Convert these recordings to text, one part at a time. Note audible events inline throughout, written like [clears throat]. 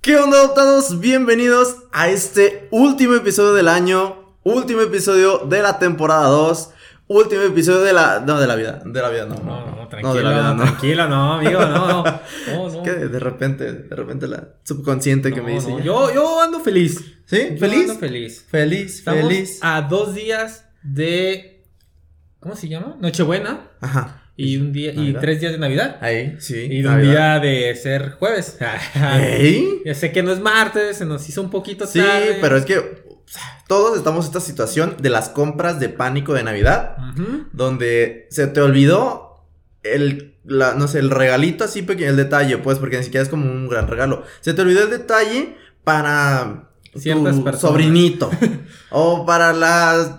¿Qué onda, adoptados? Bienvenidos a este último episodio del año, último episodio de la temporada 2, último episodio de la. No, de la vida, de la vida, no. No, no, tranquilo, de la vida, no. tranquilo, no, amigo, no, no. [laughs] no, no. que de repente, de repente la subconsciente que me dice. ya. Yo, yo ando feliz. ¿Sí? Yo ¿Feliz? ando feliz. Feliz, Estamos feliz. a dos días de. ¿Cómo se llama? Nochebuena. Ajá. Y un día. Y tres días de Navidad. Ahí, sí. Y un Navidad. día de ser jueves. [laughs] ¿Ey? Ya sé que no es martes, se nos hizo un poquito Sí, tarde. pero es que todos estamos en esta situación de las compras de pánico de Navidad. Ujú. donde se te olvidó el, la, no sé, el regalito así pequeño, el detalle, pues, porque ni siquiera es como un gran regalo. Se te olvidó el detalle para Ciertas tu personas. sobrinito [laughs] o para las...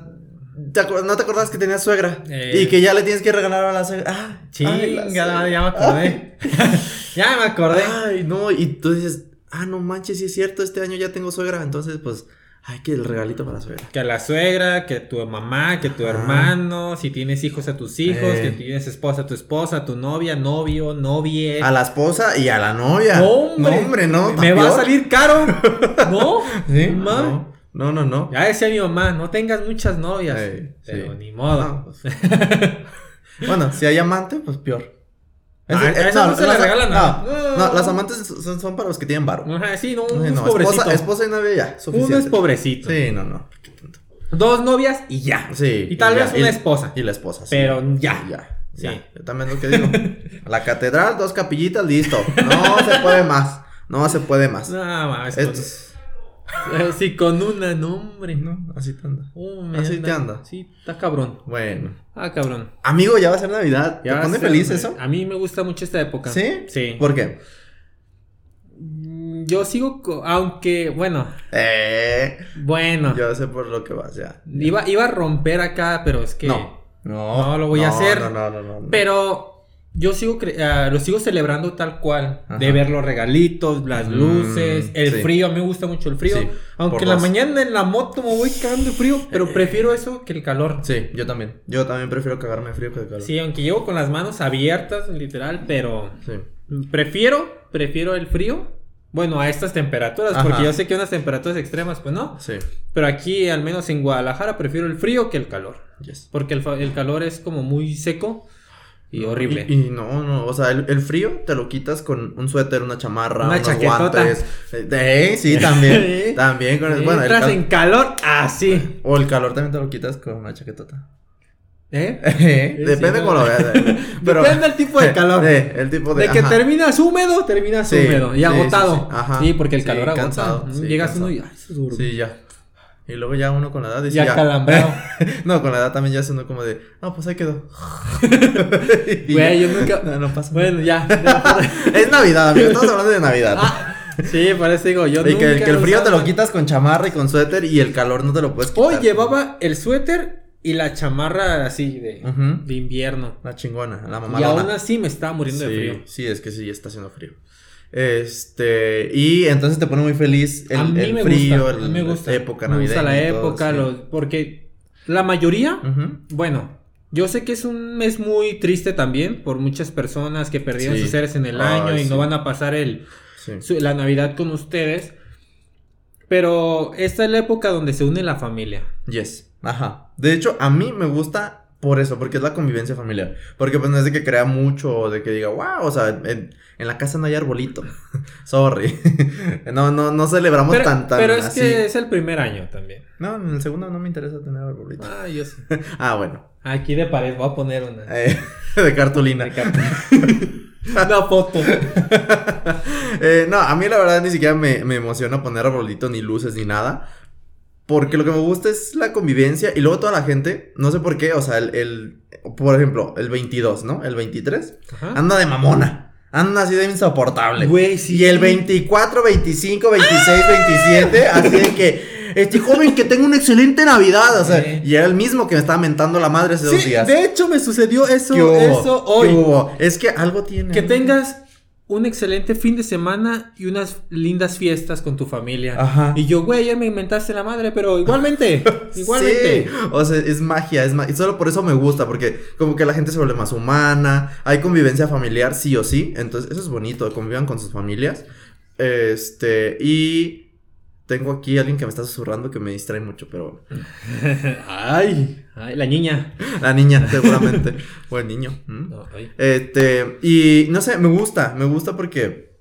¿te acuer- ¿No te acordás que tenías suegra? Eh. Y que ya le tienes que regalar a la suegra. Ah, ay, la Chinga, suegra. ya me acordé. [laughs] ya me acordé. Ay, no, y tú dices, ah, no manches, sí es cierto, este año ya tengo suegra, entonces, pues, ay, que el regalito para la suegra. Que a la suegra, que tu mamá, que tu hermano, si tienes hijos a tus hijos, Eh. que tienes esposa a tu esposa, a tu novia, novio, novie. A la esposa y a la novia. No, hombre. No, hombre, no. Me va a salir caro. [laughs] ¿No? ¿Sí? No, no, no. no. Ya decía mi mamá, no tengas muchas novias. Pero sí. ni modo. No, pues. [laughs] bueno, si hay amante, pues peor. Ah, a esa no se las- regalan no, no, las amantes son, son para los que tienen varo. Ajá, sí, no, uno es no, pobrecito. esposa, esposa y novia ya, suficiente. uno es pobrecito. Sí, no, no. Dos novias y ya. Sí. Y tal vez una esposa. Y la esposa, sí. Pero ya. Ya. Sí. Ya. Yo también lo que digo. [laughs] La catedral, dos capillitas, listo. No se puede más. No se puede más. No, mames. Esto es- Eh, [laughs] Sí, con una, no, hombre. No, así te anda. Oh, Así te anda. Sí, está cabrón. Bueno. Ah, cabrón. Amigo, ya va a ser Navidad. Ya ¿Te pone feliz hombre. eso? A mí me gusta mucho esta época. ¿Sí? Sí. ¿Por qué? Mm, Yo sigo, aunque, bueno, Eh. bueno. Yo sé por lo que vas, ya. Iba, iba a romper acá, pero es que... No. No. No lo voy a hacer. No, no, no, no. no. Pero yo sigo, cre- ah, lo sigo celebrando tal cual. Ajá. De ver los regalitos, las Mm, luces, el sí. frío. A mí me gusta mucho el frío. Sí, aunque en la mañana en la moto me voy cagando de frío, pero Eh. prefiero eso que el calor. Sí, yo también. Yo también prefiero cagarme de frío que de calor. Sí, aunque llevo con las manos abiertas, literal, pero Sí. prefiero, prefiero el frío. Bueno, a estas temperaturas, Ajá. porque yo sé que unas temperaturas extremas, pues no. Sí. Pero aquí, al menos en Guadalajara, prefiero el frío que el calor. Yes. Porque el, el calor es como muy seco y horrible. Y, y no, no, o sea, el, el frío te lo quitas con un suéter, una chamarra, Una unos chaquetota. guantes. Eh, sí, [laughs] también. También con el, bueno, el Entras cal- en calor así. o el calor también te lo quitas con una chaquetota. ¿Eh? [laughs] Eh, Depende sí, cómo lo veas. eh. [laughs] Pero, Depende del tipo de calor. Eh, el tipo de. De que ajá. terminas húmedo, terminas Sí, húmedo. Y sí, agotado. sí, sí. Ajá. Sí, porque el calor agota. cansado, sí, Llegas cansado. uno y. Ay, eso es duro. Sí, ya. Y luego ya uno con la edad dice Ya calambrado. [laughs] no, con la edad también ya es uno como de, no, pues ahí quedó. [laughs] Güey, yo nunca- No, no pasa Bueno, ya. [laughs] Es Navidad, amigo. Estamos hablando de Navidad. Ah, sí, por eso digo, yo y que, nunca que el he frío te lo quitas con chamarra y con suéter y el calor no te lo puedes quitar. Hoy llevaba el suéter y la chamarra así de, de invierno. La chingona, la mamá. Y aún así me estaba muriendo sí, de frío. Sí, es que sí, está haciendo frío. Este, y entonces te pone muy feliz el, frío, gusta, el- a mí me gusta. la época Me gusta la todo, época, sí. porque la mayoría, bueno, yo sé que es un mes muy triste también por muchas personas que perdieron Sí. sus seres en el año y sí. no van a pasar el, su- la Navidad con ustedes. Pero esta es la época donde se une la familia. Yes. Ajá. De hecho, a mí me gusta por eso, porque es la convivencia familiar. Porque pues no es de que crea mucho o de que diga, wow, o sea, en, en la casa no hay arbolito. [laughs] Sorry. [laughs] no, no, no celebramos Pero, tan, tan pero es así. que es el primer año también. No, en el segundo no me interesa tener arbolito. Ah, yo sí. [laughs] Ah, bueno. Aquí de pared voy a poner una. Eh, de cartulina. de carta. una foto. Eh, no, a mí la verdad ni siquiera me, me emociona poner arbolito, ni luces, ni nada. Porque lo que me gusta es la convivencia y luego toda la gente, no sé por qué, o sea, el, el- por ejemplo, el 22, ¿no? El 23, Ajá. anda de mamona, anda así de insoportable. Güey, sí. Y el 24, 25, 26, 27, así de que, este joven que tenga una excelente Navidad, o sea, Sí. y era el mismo que me estaba mentando la madre hace dos días. de hecho me sucedió eso, eso ¿Qué hoy. Es que algo tiene. Que tengas un excelente fin de semana y unas lindas fiestas con tu familia. Ajá. Y yo, güey, ya me inventaste la madre, pero igualmente, [laughs] igualmente. Sí, o sea, es magia, es magia. Y solo por eso me gusta, porque como que la gente se vuelve más humana, hay convivencia familiar, sí o sí. Entonces, eso es bonito, convivan con sus familias. Este, y tengo aquí a alguien que me está susurrando que me distrae mucho, pero [laughs] ay, ay, la niña. la niña, seguramente, [laughs] o el niño. Este, y no sé, me gusta, me gusta porque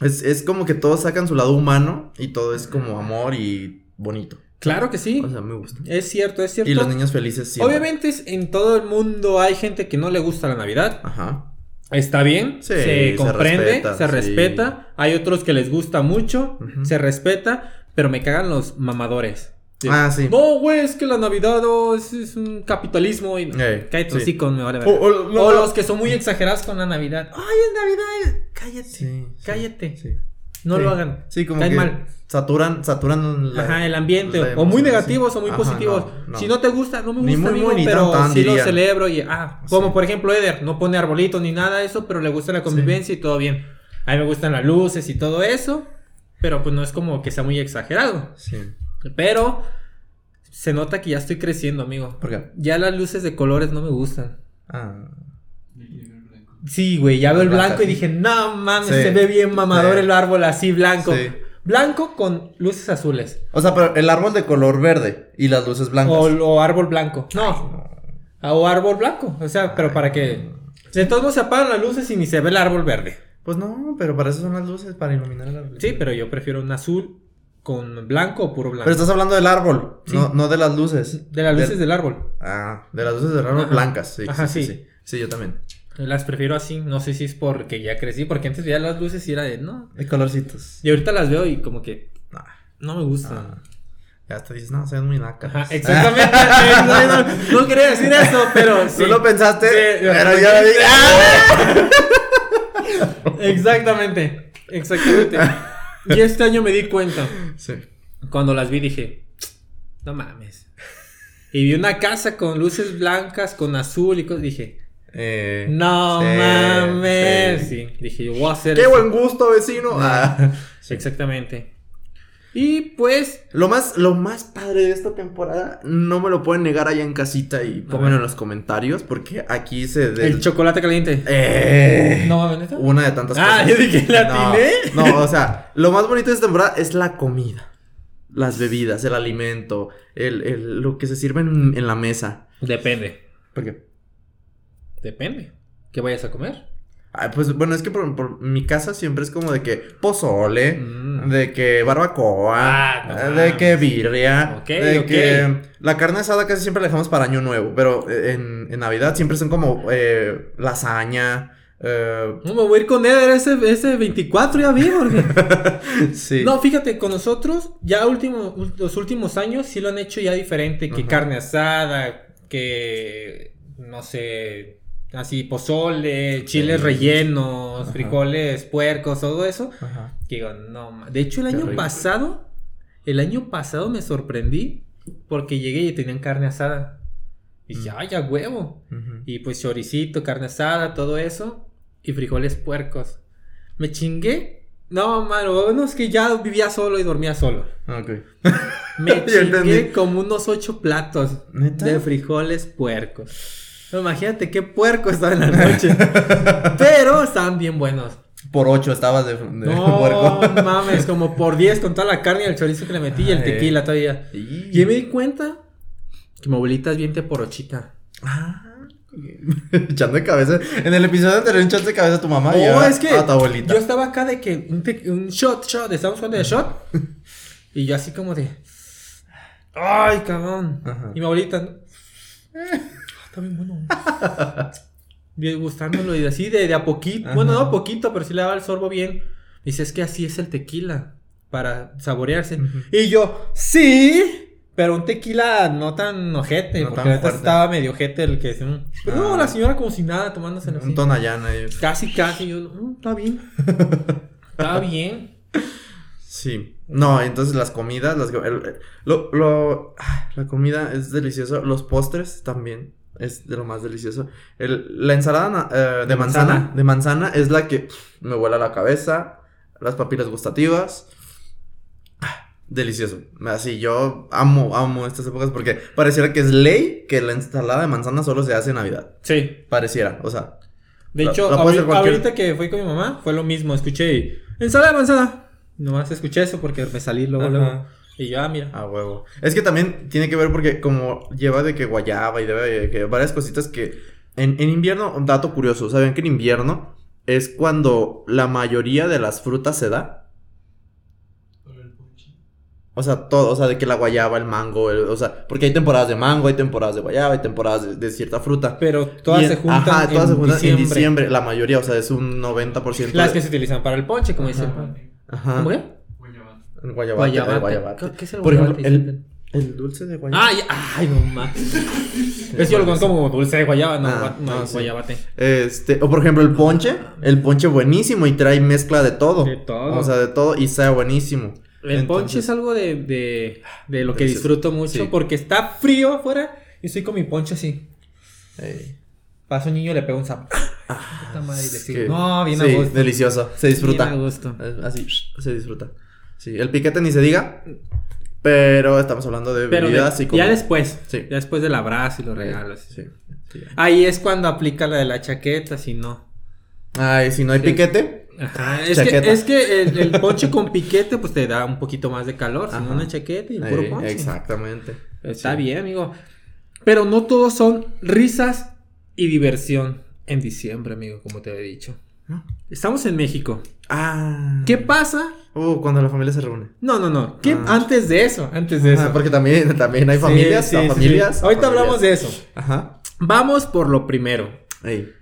es, es como que todos sacan su lado humano y todo es como amor y bonito. Claro que sí. O sea, me gusta. Es cierto, es cierto. Y los niños felices siempre. Obviamente es- en todo el mundo hay gente que no le gusta la Navidad. Ajá. Está bien, Sí, se se comprende, respeta, se sí. respeta. Hay otros que les gusta mucho, se respeta, pero me cagan los mamadores. Ah, sí. No, güey, es que la Navidad oh, es, es un capitalismo y... Cállate sí. con me vale O, no, los que son muy exagerados con la Navidad. Ay, es Navidad. Cállate. Sí, cállate. No lo hagan. Sí, como Caen que mal. Saturan, saturan la- Ajá, el ambiente. la o muy sí. negativos o muy Ajá, positivos. no, no. Si no te gusta, no me Ni gusta, muy, amigo, muy, ni pero tan, sí lo dirían. celebro y ah, como Sí. por ejemplo Eder, no pone arbolitos ni nada de eso, pero le gusta la convivencia y todo bien. A mí me gustan las luces y todo eso, pero pues no es como que sea muy exagerado. Sí. Pero se nota que ya estoy creciendo, amigo. ¿Por qué? Ya las luces de colores no me gustan. Ah. Sí, güey, ya veo el blanco y dije, no mames, se ve bien mamador el árbol así blanco. Sí. Blanco con luces azules. O sea, pero el árbol de color verde y las luces blancas. O, o árbol blanco. No. O árbol blanco. O sea, pero para que. De todos modos se apagan las luces y ni se ve el árbol verde. Pues no, pero para eso son las luces, para iluminar el árbol. Sí, pero yo prefiero un azul con blanco o puro blanco. Pero estás hablando del árbol, Sí. no, no de las luces. De las luces Del- del árbol. Ah, de las luces del árbol Ajá. blancas, sí. Ajá, sí, sí. sí. Sí, yo también. Las prefiero así. No sé si es porque ya crecí. Porque antes veía las luces y era de no. De colorcitos. Y ahorita las veo y como que Ah, no me gustan. ah. Ya hasta dices, no, se ven muy nacas. Ajá, exactamente. [laughs] No, no, no quería decir eso, pero sí. Tú lo pensaste, Sí, pero ya lo dije. [laughs] Exactamente. Exactamente. Y este año me di cuenta. Sí. Cuando las vi dije, no mames. Y vi una casa con luces blancas, con azul y cosas. Dije, Eh, no sí, mames. sí. Sí. Dije, yo voy a hacer Qué eso. buen gusto, vecino. Ah. Exactamente. Y pues, Lo más, lo más padre de esta temporada, no me lo pueden negar allá en casita y pónganlo en los comentarios, porque aquí se... des- el chocolate caliente. Eh, No mames, ¿neta? Una de tantas Ah, cosas. yo dije, ¿la? No, no, o sea, lo más bonito de esta temporada es la comida. Las bebidas, el alimento, el, el- lo que se sirve en, en la mesa. Depende. ¿Por qué? Depende. ¿Qué vayas a comer? Pues bueno, es que por, por mi casa siempre es como de que pozole, Mm. de que barbacoa, Ah, no de que birria, de que la carne asada casi siempre la dejamos para año nuevo, pero eh, en, en Navidad siempre son como eh, lasaña, eh, No, me voy a ir con Eder ese, ese 24 ya vi, [laughs] sí. No, fíjate, con nosotros, ya último, los últimos años sí lo han hecho ya diferente, que carne asada, que, no sé, así pozole, chiles Sí. rellenos, Ajá. frijoles, puercos, todo eso. Ajá. Que digo, no, de hecho el Qué año rico. pasado, el año pasado me sorprendí porque llegué y tenían carne asada. Y dije, Mm. ay, a huevo. Y pues choricito, carne asada, todo eso. Y frijoles puercos. Me chingué. No, mano, bueno, es que ya vivía solo y dormía solo. Ok. [laughs] [laughs] Me Ya chingué como unos ocho platos ¿Neta? de frijoles puercos. No, imagínate qué puerco estaba en la noche. [laughs] Pero estaban bien buenos. Por ocho estabas de, de No, puerco. mames, como por 10 con toda la carne y el chorizo que le metí y el tequila todavía. Y- Y me di cuenta que mi abuelita es bien teporochita. Ah. [laughs] Echando de cabeza. En el episodio anterior echaste de cabeza a tu mamá y No, ahora es que a tu abuelita. yo estaba acá de que un, te- un shot, shot, estamos jugando de shot. [laughs] y yo así como de. ¡Ay, cabrón! Ajá. Y mi abuelita. "Ah, [laughs] Está bien bueno. Gustándolo y así de, de a poquito. Ajá. Bueno, no a poquito, pero sí le daba el sorbo bien. Dice, es que así es el tequila. Para saborearse. Y yo, sí. Pero un tequila no tan ojete. No porque tan estaba medio ojete el que. mm. Pero no, Ah. la señora como si nada tomándose Un tonallán ahí. Casi, casi. Yo, "Mm, está bien. [laughs] está bien. Sí. No, entonces las comidas, las, el- el- lo, lo, la comida es delicioso. Los postres también es de lo más delicioso. El- la ensalada eh, de ¿De manzana, manzana? de manzana es la que pff, me vuela la cabeza, las papilas gustativas. Ah, Delicioso. Así yo amo, amo estas épocas porque pareciera que es ley que la ensalada de manzana solo se hace en Navidad. Sí. Pareciera, o sea. De La- hecho, la puede hacer ahori- cualquier- ahorita que fui con mi mamá, fue lo mismo. Escuché ensalada de manzana. Nomás escuché eso porque me salí luego, luego. Y yo, ah, mira. A huevo. Es que también tiene que ver porque como lleva de que guayaba y de que varias cositas que en, en invierno, un dato curioso, ¿saben que en invierno es cuando la mayoría de las frutas se da? O sea, todo, o sea, de que la guayaba, el mango, el- o sea, porque hay temporadas de mango, hay temporadas de guayaba, hay temporadas de, de cierta fruta. Pero todas se juntan, ajá, todas se en, juntan diciembre. en diciembre, la mayoría, o sea, es un 90%. Las de- que se utilizan para el ponche, como dicen. Ajá. ¿Cómo qué? El guayabate, Guayabate. el guayabate. ¿Qué es el Por ejemplo, guayabate? el, el dulce de guayaba. Ay, ay, no más. [laughs] es que yo lo conozco como dulce de guayaba, no, Ah, no, no, sí. guayabate. Este, o por ejemplo el ponche, el ponche buenísimo y trae mezcla de todo. De todo. O sea, de todo y sabe buenísimo. El ponche es algo de, de, de lo que disfruto mucho Sí. porque está frío afuera y estoy con mi ponche así. Pasa un niño y le pega un madre, y le sigo. que- No, bien a sí, gusto. delicioso, se disfruta. Bien a gusto. Así, se disfruta. Sí, el piquete ni se diga, pero estamos hablando de Pero de- bebidas y como... ya después, Sí. ya después del abrazo y los regalos. Sí, sí. Ahí es cuando aplica la de la chaqueta, si no. Ay, si no hay Sí. piquete, Ajá, es Chaqueta. que, es que el, el ponche con piquete pues te da un poquito más de calor, sino Ajá. una chaqueta y el puro eh, ponche. exactamente. Está bien, amigo. Pero no todos son risas y diversión en diciembre, amigo, como te he dicho. ¿No? Estamos en México. Ah. ¿Qué pasa? Uh, cuando la familia se reúne. No, no, no. ¿Qué Ah. antes de eso? Antes de eso. Ah, porque también, [laughs] también hay familias, sí, a sí, familias. sí. Ahorita familias. hablamos de eso. Ajá. Vamos por lo primero. Ey.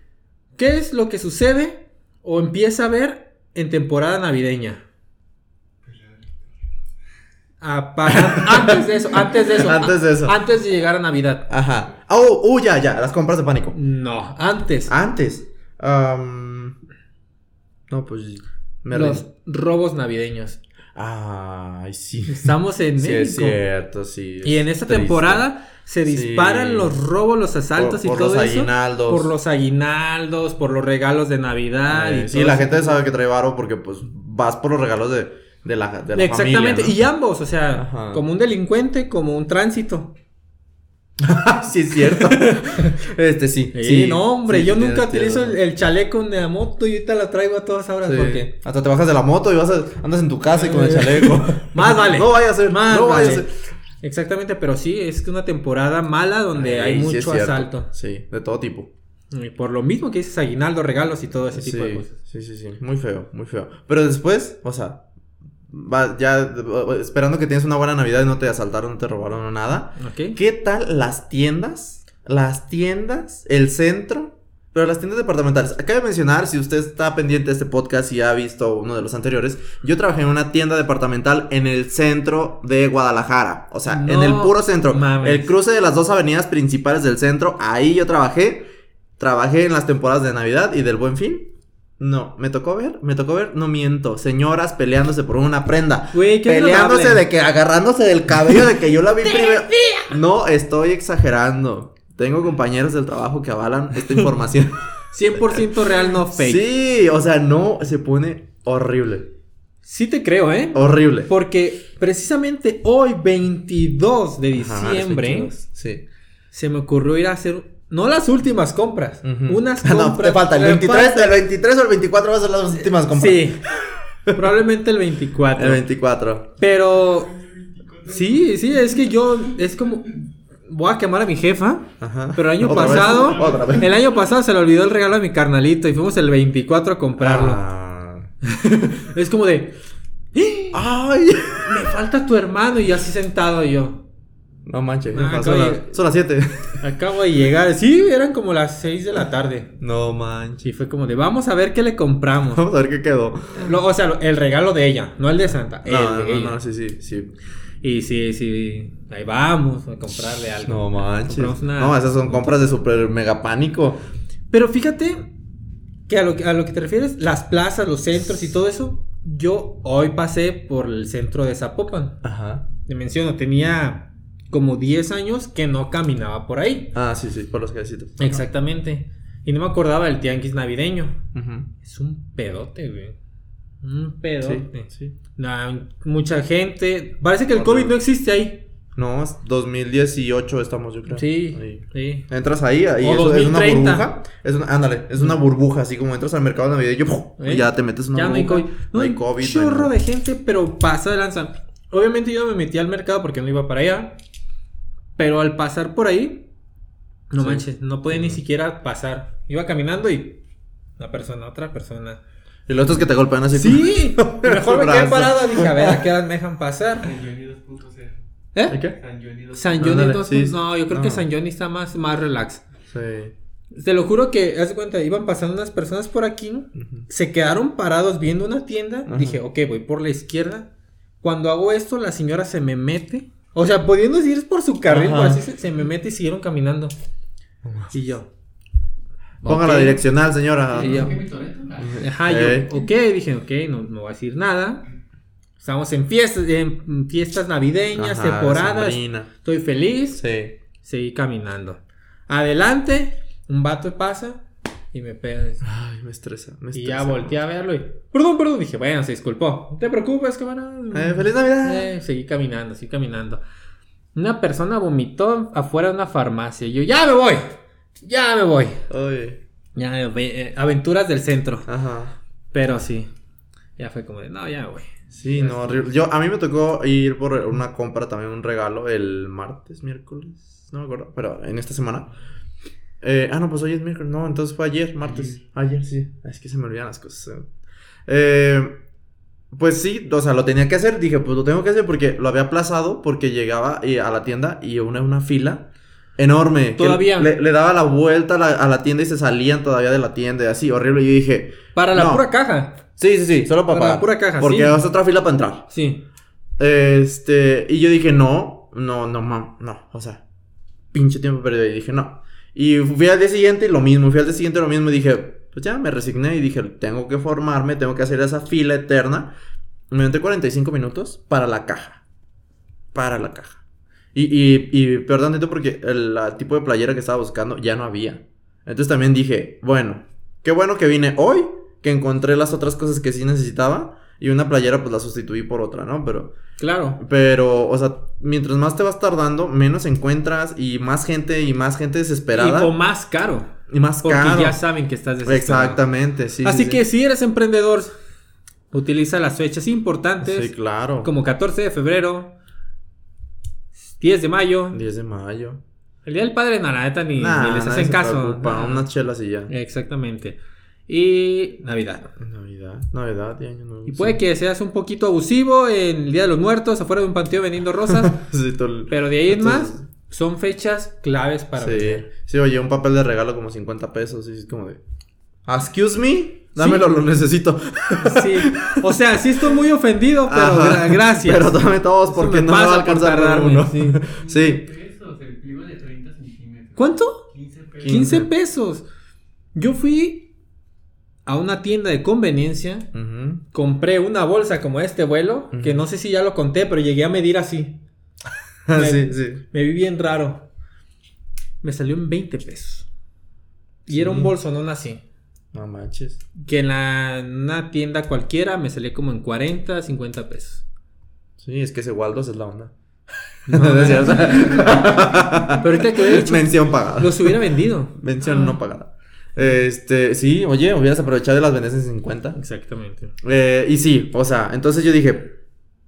¿Qué es lo que sucede o empieza a ver en temporada navideña? Ah, para- [laughs] antes de eso, antes de eso. Antes de eso. Antes de llegar a Navidad. Ajá. Oh, uh, ya, ya, las compras de pánico. No, antes. Antes. am, no, pues. Me los rindo. robos navideños. Ay, sí. Estamos en Sí, México. es cierto, sí. Y en esta triste. temporada se Sí. disparan los robos, los asaltos Por- y por todo los eso. aguinaldos. Por los aguinaldos, por los regalos de Navidad. Eh, y sí, todo la gente sabe que trae varo porque, pues, vas por los regalos de, de la, de la Exactamente, familia. y ambos, o sea, Ajá. como un delincuente, como un tránsito. [laughs] sí, es cierto. este, sí. Sí, sí no, hombre, sí, yo nunca utilizo el, chaleco de la moto y ahorita la traigo a todas horas Sí. porque... Hasta te bajas de la moto y vas a- andas en tu casa y con el chaleco. [laughs] Más vale. No vaya a ser. Más no vaya vale. a ser. Exactamente, pero sí, es que una temporada mala donde hay Ay, mucho asalto. Sí, de todo tipo. Y por lo mismo que dices aguinaldo, regalos y todo ese tipo de cosas. sí, sí, sí. Muy feo, muy feo. Pero después, o sea, va ya esperando que tienes una buena Navidad y no te asaltaron, no te robaron o nada. ¿Qué tal las tiendas? Las tiendas, el centro, pero las tiendas departamentales. Acabo de mencionar, si usted está pendiente de este podcast y ha visto uno de los anteriores, yo trabajé en una tienda departamental en el centro de Guadalajara. O sea, en el puro centro. mames. El cruce de las dos avenidas principales del centro, ahí yo trabajé. Trabajé en las temporadas de Navidad y del Buen Fin. No, me tocó ver, me tocó ver, no miento, señoras peleándose por una prenda. Güey, qué Peleándose de que, agarrándose del cabello de que yo la vi [laughs] primero. No, estoy exagerando. Tengo compañeros del trabajo que avalan esta información. [laughs] 100% real, no fake. Sí. Sí, o sea, no, se pone horrible. te creo, ¿eh? Horrible. Porque precisamente hoy, 22 de diciembre, es 22, Sí. se me ocurrió ir a hacer, no las últimas compras, unas [laughs] Ah, compras. no, te falta el me 23, falta- el 23 o el 24 van a ser las últimas compras. Sí, [laughs] probablemente el 24. El 24. Pero, sí, sí, es que yo, es como, voy a quemar a mi jefa. Ajá. Pero el año ¿Otra vez? pasado, [laughs] Otra vez. el año pasado se le olvidó el regalo a mi carnalito y fuimos el 24 a comprarlo. Ah. Es como de, Ay. me falta tu hermano y así sentado yo. No manches, Ah, son, las, de- son las 7. Acabo de llegar, sí, eran como las 6 de la tarde. No manches. Sí, fue como de, vamos a ver qué le compramos. Vamos a ver qué quedó. Lo- o sea, el regalo de ella, no el de Santa. el No, de no, ella. no, sí, sí, sí. Y sí, sí, ahí vamos a comprarle algo. No manches. Una- No, esas son compras de super mega pánico. Pero fíjate que a lo, que a lo que te refieres, las plazas, los centros y todo eso, yo hoy pasé por el centro de Zapopan. Ajá. Te menciono, tenía como 10 años que no caminaba por ahí. Ah, sí, sí, por los callecitos. Exactamente. Y no me acordaba del tianguis navideño. Es un pedote, güey. Un pedote. sí. Mucha gente. Parece que el. COVID no existe ahí. No, es 2018 estamos, yo creo. Sí, Ahí. sí. Entras ahí, ahí O eso es una 2030. burbuja. Es una, ándale, es una burbuja, así como entras al mercado navideño. ¿Eh? y ya te metes en una Ya no hay burbuja. COVID. No hay un COVID. no hay chorro de gente, pero pasa de lanza. Obviamente yo me metí al mercado porque no iba para allá. Pero al pasar por ahí, no Sí. manches, no podía ni siquiera pasar. Iba caminando y una persona, otra persona. Y los otros que te golpean así. Sí, [laughs] mejor me quedé parado. Dije, a ver, ¿a qué hora me dejan pasar? San Johnny 2.0. ¿Eh? ¿Y qué? San Johnny 2.0. San Johnny Ándale, 2. sí. No, yo creo que No. San Johnny está más, más relax. Sí. Te lo juro que, haz de cuenta, iban pasando unas personas por aquí, Ujú. se quedaron parados viendo una tienda. Dije, ok, voy por la izquierda. Cuando hago esto, la señora se me mete. O sea, pudiendo ir por su carril, Ajá. pues así se, se me mete y siguieron caminando. Y yo. Ponga ok. la direccional, señora. Ajá, Eh. yo, ok, dije, ok, no, no voy a decir nada. Estamos en fiestas, en fiestas navideñas, Ajá, temporadas. sembrina. Estoy feliz. Sí. Seguí caminando. Adelante, un vato pasa y me pega. Ay, me estresa. Me Y estresa. ya volteé a verlo y. Perdón, perdón. Dije, bueno, se disculpó. No te preocupes, camarada. Eh, ¡Feliz Navidad! Eh, seguí caminando, seguí caminando. Una persona vomitó afuera de una farmacia. Y yo, ya me voy. Ya me voy. Oye. Ya me voy. Eh, aventuras del centro. Ajá. Pero sí. Ya fue como de, no, ya me voy. Sí, no, horrible. Yo, a mí me tocó ir por una compra, también un regalo, el martes, miércoles, no me acuerdo, pero en esta semana. Eh, ah, no, pues hoy es miércoles, no, entonces fue ayer, martes. Ayer, sí. Es que se me olvidan las cosas. eh. Eh, pues sí, o sea, lo tenía que hacer, dije, pues lo tengo que hacer porque lo había aplazado, porque llegaba a la tienda y una, una fila enorme. Todavía. Le, le daba la vuelta a la, a la tienda y se salían todavía de la tienda y así, horrible. Y yo dije, Para la No. pura caja. sí, sí, sí, solo para, Para la pura caja, Porque sí. es otra fila para entrar. Sí. Este, y yo dije, no, no, no, mam, no, o sea, pinche tiempo perdido. Y dije, no. Y fui al día siguiente y lo mismo, fui al día siguiente lo mismo. Y dije, pues ya me resigné y dije, tengo que formarme, tengo que hacer esa fila eterna. Me metí 45 minutos para la caja. Para la caja. Y, y, y peor tantito porque el la tipo de playera que estaba buscando ya no había. Entonces también dije, bueno, qué bueno que vine hoy, que encontré las otras cosas que sí necesitaba. Y una playera pues la sustituí por otra, ¿no? Pero... Claro. Pero, o sea, mientras más te vas tardando, menos encuentras y más gente y más gente desesperada. Y o más caro. Y más Porque caro. ya saben que estás desesperado. Exactamente, sí. Así sí, que sí. si eres emprendedor, utiliza las fechas importantes. Sí, claro. Como 14 de febrero, 10 de mayo, 10 de mayo. el día del padre, no, la neta ni, Nah, ni les hacen caso. preocupa, No. Unas chelas y ya. Exactamente. Y Navidad. Navidad, Navidad y Año Nuevo. Y puede que seas un poquito abusivo en el Día de los Muertos, afuera de un panteón vendiendo rosas, [laughs] Sí, pero de ahí en más, son fechas claves para Sí. vender. Sí, oye, un papel de regalo como 50 pesos. Y es como de. Excuse me. Dámelo, lo necesito. Sí. O sea, sí estoy muy ofendido, pero Ajá. gracias. Pero dame todos porque me no me va a alcanzar tardarme, uno. sí. [laughs] sí. pesos, el pliego de 30 centímetros. ¿Cuánto? 15 pesos. 15 pesos. Yo fui a una tienda de conveniencia, compré una bolsa como este vuelo, que no sé si ya lo conté, pero llegué a medir así. [laughs] Me- sí, sí. Me vi bien raro. Me salió en 20 pesos. Y era un bolsonón así. No manches. Que en la, una tienda cualquiera me salía como en 40, 50 pesos. Sí, es que ese Waldos es la onda. [laughs] No, No cierto. Pero ahorita que hubiera hecho, Mención pagada. los hubiera vendido. Mención no pagada. Este, sí, oye, hubieras aprovechado de las vendes en 50. Exactamente. Eh, y sí, o sea, entonces yo dije,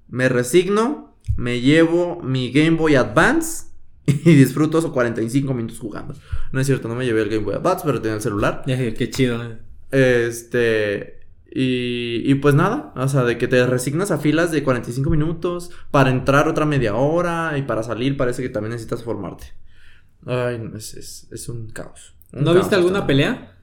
me resigno, me llevo mi Game Boy Advance [laughs] y disfruto esos 45 minutos jugando. No es cierto, no me llevé el Game Boy Advance, pero tenía el celular. Qué chido. ¿eh? Este, y, y pues nada, o sea, de que te resignas a filas de 45 minutos para entrar otra media hora y para salir parece que también necesitas formarte. Ay, no, es, es, es un caos. ¿No viste alguna pelea?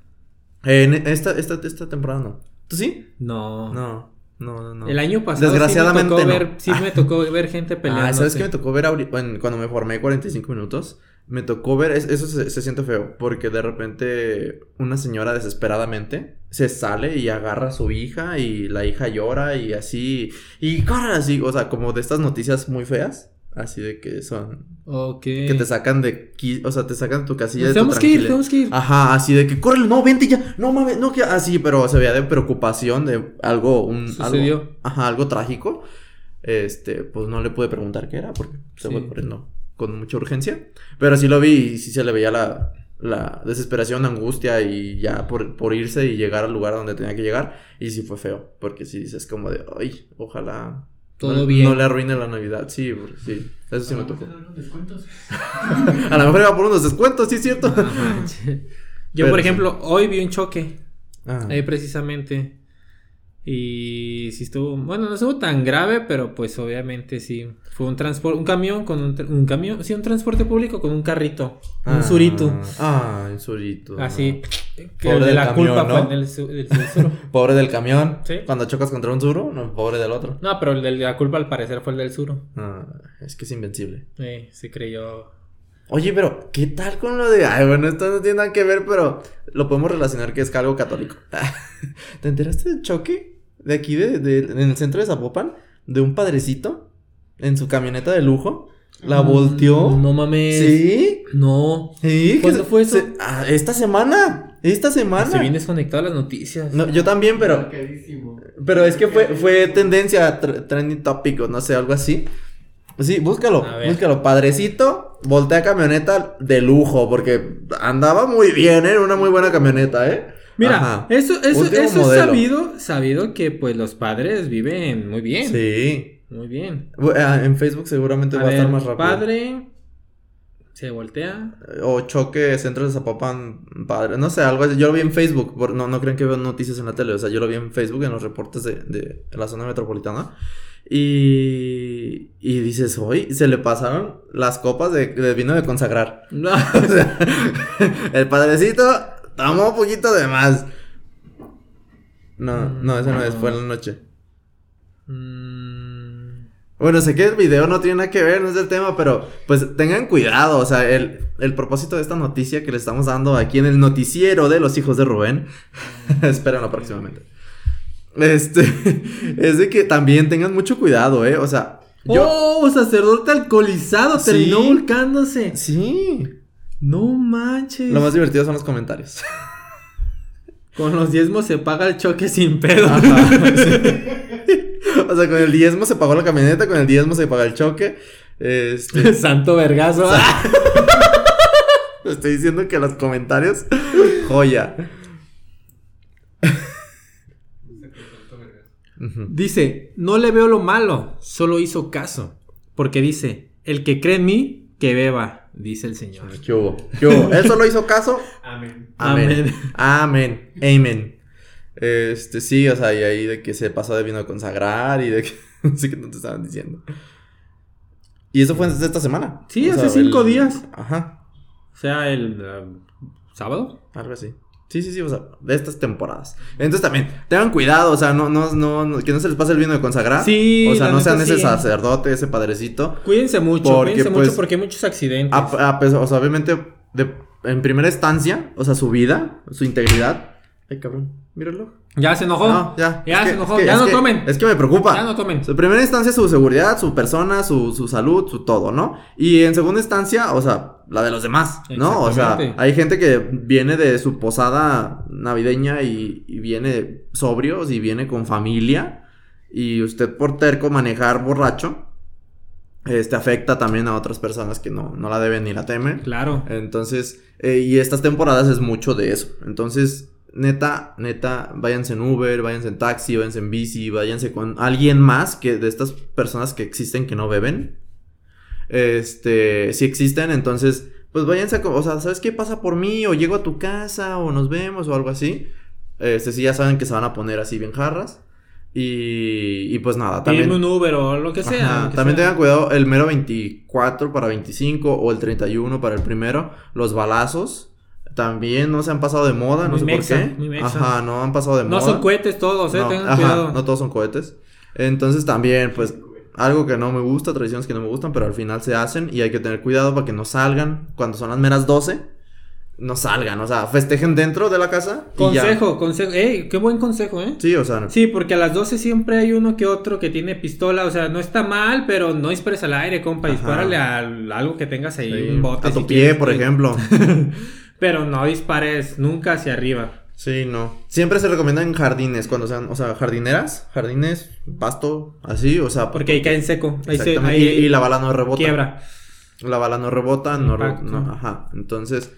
Eh, en esta, esta, esta temporada no. ¿Tú sí? No. No, no, no. no. El año pasado Desgraciadamente sí me tocó, no. ver, sí me tocó [laughs] ver gente peleando. Ah, ¿sabes qué me tocó ver ahorita? Bueno, cuando me formé 45 minutos? Me tocó ver, es- eso se, se siente feo, porque de repente una señora desesperadamente se sale y agarra a su hija y la hija llora y así, y corre así, o sea, como de estas noticias muy feas, así de que son, Ok. que te sacan de, o sea, te sacan de tu casilla Nos de tu tenemos que ir, tenemos que ir. Ajá, así de que córrele, no, vente ya, no mames, no, que así, pero se veía de preocupación de algo, un, Sucedió. algo, ajá, algo trágico. Este, pues no le pude preguntar qué era porque se Sí. fue corriendo con mucha urgencia. Pero sí lo vi y sí se le veía la, la desesperación, angustia y ya por, por irse y llegar al lugar donde tenía que llegar. Y sí fue feo, porque sí dices como de, ay, ojalá Todo no, bien. no le arruine la Navidad. Sí, porque sí, eso sí me tocó. [laughs] A lo mejor iba por unos descuentos, sí es cierto. Yo, Pero por sí. ejemplo, hoy vi un choque. Ah. Ahí precisamente. Y sí estuvo, bueno, no estuvo tan grave, pero pues obviamente sí. Fue un transporte, un camión con un, un camión, sí, un transporte público con un carrito, un Ah, surito. Ah, un surito. Así, que Pobre el de del la camión, culpa ¿no? fue el del. [laughs] Pobre del camión. Sí. Cuando chocas contra un suro, no, pobre del otro. No, pero el de la culpa al parecer fue el del suru. Ah, es que es invencible. Eh, se creyó. Oye, pero, ¿qué tal con lo de.? Ay, bueno, esto no tiene nada que ver, pero lo podemos relacionar que es algo católico. [laughs] ¿Te enteraste del choque de aquí, de, de- en el centro de Zapopan? De un padrecito en su camioneta de lujo. La volteó. Mm, No mames. ¿Sí? No. ¿Sí? ¿Cuándo fue eso? se- ah, esta semana. Esta semana. Se viene desconectado las noticias. No, yo también, pero. Pero es que fue, fue tendencia, tr- trending topic o no sé, algo así. Sí, búscalo, búscalo. Padrecito, voltea camioneta de lujo, porque andaba muy bien, ¿eh? Era una muy buena camioneta, ¿eh? Mira, Ajá. eso, eso, eso es sabido, sabido que pues los padres viven muy bien. Sí. Muy bien. Ah, En Facebook seguramente A va a estar más rápido. padre se voltea. O choque centro de Zapopan, padre. No sé, algo así. Yo lo vi en Facebook. por- No, no crean que veo noticias en la tele. O sea, yo lo vi en Facebook en los reportes de, de la zona metropolitana. Y, y dices, hoy se le pasaron las copas de, de vino de consagrar. [laughs] No. [laughs] O sea, el padrecito tomó un poquito de más. No, no, ese no es, fue en la noche. Mm, Bueno, sé que el video no tiene nada que ver, no es el tema, pero pues tengan cuidado, o sea, el, el propósito de esta noticia que le estamos dando aquí en el noticiero de los hijos de Rubén, [laughs] espérenlo próximamente, este, [laughs] es de que también tengan mucho cuidado, eh, o sea, yo... Oh, sacerdote alcoholizado Sí. terminó volcándose. Sí, No manches. lo más divertido son los comentarios. [laughs] Con los diezmos se paga el choque sin pedo. Ajá, sí. [laughs] O sea, con el diezmo se pagó la camioneta, con el diezmo se paga el choque, este... [laughs] Santo vergazo. Estoy diciendo que los comentarios, joya. Dice, no le veo lo malo, solo hizo caso. Porque dice, el que cree en mí, que beba, dice el Señor. ¿Qué hubo? ¿Qué hubo? [laughs] Él solo hizo caso. Amén. Amén. Amén. Amén. Este, sí, o sea, y ahí de que se pasó de vino a consagrar y de que [laughs] no sé qué no te estaban diciendo. Y eso fue esta semana. Sí, O hace cinco días. Ajá, O sea, el eh, sábado. algo así. Sí, sí, sí, o sea, de estas temporadas. Entonces también, tengan cuidado, o sea, no, no, no, no- que no se les pase el vino de consagrar. Sí, O sea, no sean ese sacerdote, ese padrecito. Cuídense mucho, Porque, cuídense pues, mucho porque hay muchos accidentes. A, a pesar- o sea, obviamente, de- en primera instancia, o sea, su vida, su integridad. Ay, cabrón, míralo. ya se enojó. No, ya. Ya es se que- enojó. es que- ya es no que- tomen. Es que me preocupa. Ya no tomen. En primera instancia, su seguridad, su persona, su, su salud, su todo, ¿no? Y en segunda instancia, o sea, la de los demás, ¿no? O sea, hay gente que viene de su posada navideña y, y viene sobrios y viene con familia. Y usted por terco manejar borracho, este afecta también a otras personas que no, no la deben ni la temen. Claro. Entonces, eh, y estas temporadas es mucho de eso. Entonces, neta, neta, váyanse en Uber, váyanse en taxi, váyanse en bici, váyanse con alguien más que de estas personas que existen que no beben. Este, si existen, entonces, pues váyanse, a o sea, ¿sabes qué pasa por mí? O llego a tu casa, o nos vemos, o algo así. Este, sí, ya saben que se van a poner así bien jarras. Y, y pues nada, también. Un Uber o lo que sea. Ajá, lo que También sea. tengan cuidado el mero 24 para 25 o el 31 para el primero. Los balazos también no se han pasado de moda, no sé mexa, por qué. muy mexa. Ajá, no han pasado de No moda. son cohetes todos, eh. No, tengan ajá, cuidado. no todos son cohetes. Entonces también, pues, algo que no me gusta, tradiciones que no me gustan, pero al final se hacen y hay que tener cuidado para que no salgan cuando son las meras 12. No salgan, o sea, festejen dentro de la casa. y ya. Consejo, consejo. Ey, qué buen consejo, eh. Sí, o sea, Sí, porque a las 12 siempre hay uno que otro que tiene pistola, o sea, no está mal, pero no dispares al aire, compa, dispárale a algo que tengas ahí, sí, un bote. a tu si pie, quieres, por ejemplo. [laughs] Pero no dispares nunca hacia arriba. Sí, no. Siempre se recomienda en jardines, cuando sean, o sea, jardineras, jardines, pasto, así, o sea, Porque ahí cae en seco. Ahí se ahí y, y la bala no rebota. quiebra. La bala no rebota, no, re- no, ajá. Entonces,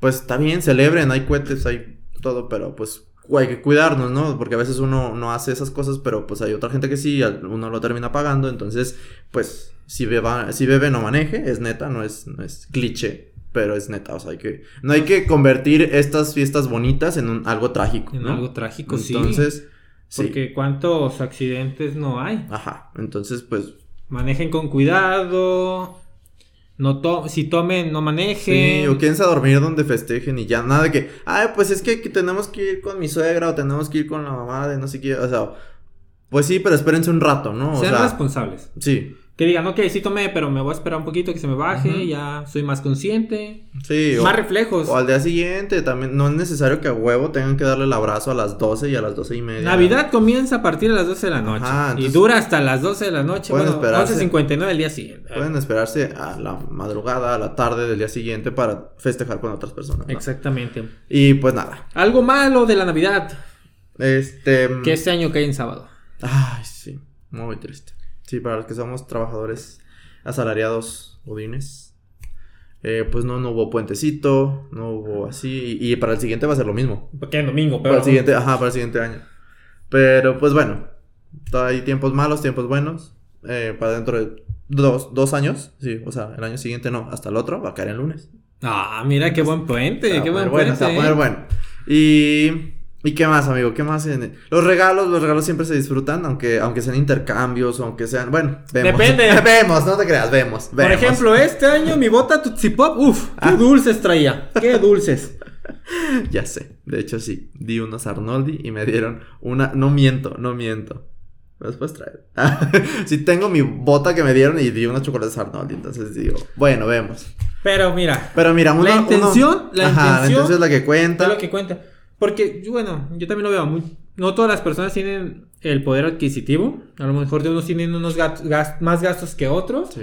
pues está bien, celebren, hay cohetes, hay todo, pero pues hay que cuidarnos, ¿no? Porque a veces uno no hace esas cosas, pero pues hay otra gente que sí, uno lo termina pagando, entonces, pues si beba, si bebe no maneje, es neta, no es, no es cliché, pero es neta, o sea, hay que, no hay que convertir estas fiestas bonitas en un, algo trágico, En ¿no? algo trágico, sí. Entonces, sí. Porque cuántos accidentes no hay. Ajá, entonces, pues, Manejen con cuidado. No to si tomen, no manejen. Sí, o quédense a dormir donde festejen y ya, nada de que, ay, pues es que, que tenemos que ir con mi suegra o tenemos que ir con la mamá de no sé qué, o sea, pues sí, pero espérense un rato, ¿no? O Sean sea, responsables. sí, Que digan, ok, sí tomé, pero me voy a esperar un poquito que se me baje. Ya soy más consciente. sí, o, más reflejos. o al día siguiente también, no es necesario que a huevo tengan que darle el abrazo a las 12 y a las 12 y media. Navidad comienza a partir de las 12 de la noche. Ajá, y dura hasta las 12 de la noche. Pueden Bueno, esperarse. 11.59 del día siguiente. Pueden esperarse a la madrugada, a la tarde del día siguiente para festejar con otras personas. ¿no? Exactamente. Y pues nada, Algo malo de la Navidad. este... Que este año cae en sábado. Ay, sí, muy triste. Sí, para los que somos trabajadores asalariados godines, eh, pues no, no hubo puentecito, no hubo así, y, y para el siguiente va a ser lo mismo. Porque en domingo, Para el siguiente, ajá, para el siguiente año. Pero pues bueno, hay tiempos malos, tiempos buenos, eh, para dentro de dos, dos años, sí, o sea, el año siguiente no, hasta el otro va a caer el lunes. Ah, mira qué buen puente. Qué buen bueno, puente. se va a poner eh. bueno. Y... ¿Y qué más, amigo? ¿Qué más? en- Los regalos, los regalos siempre se disfrutan, aunque, aunque sean intercambios, aunque sean... Bueno, vemos. Depende. [laughs] vemos, no te creas, vemos. Por vemos. ejemplo, este año mi bota Tootsie Pop, uff, qué Ah. dulces traía. Qué [laughs] dulces. Ya sé, de hecho sí. Di unos Arnoldi y me dieron una... No miento, no miento. Después traer. [laughs] sí tengo mi bota que me dieron y di unos chocolates Arnoldi, entonces digo, bueno, vemos. Pero mira, Pero mira, uno, La uno- intención- la Ajá, la intención intención es la que es cuenta. lo que cuenta. Porque, bueno, yo también lo veo. muy- no todas las personas tienen el poder adquisitivo. A lo mejor de unos tienen unos gat- gas- más gastos que otros. Sí.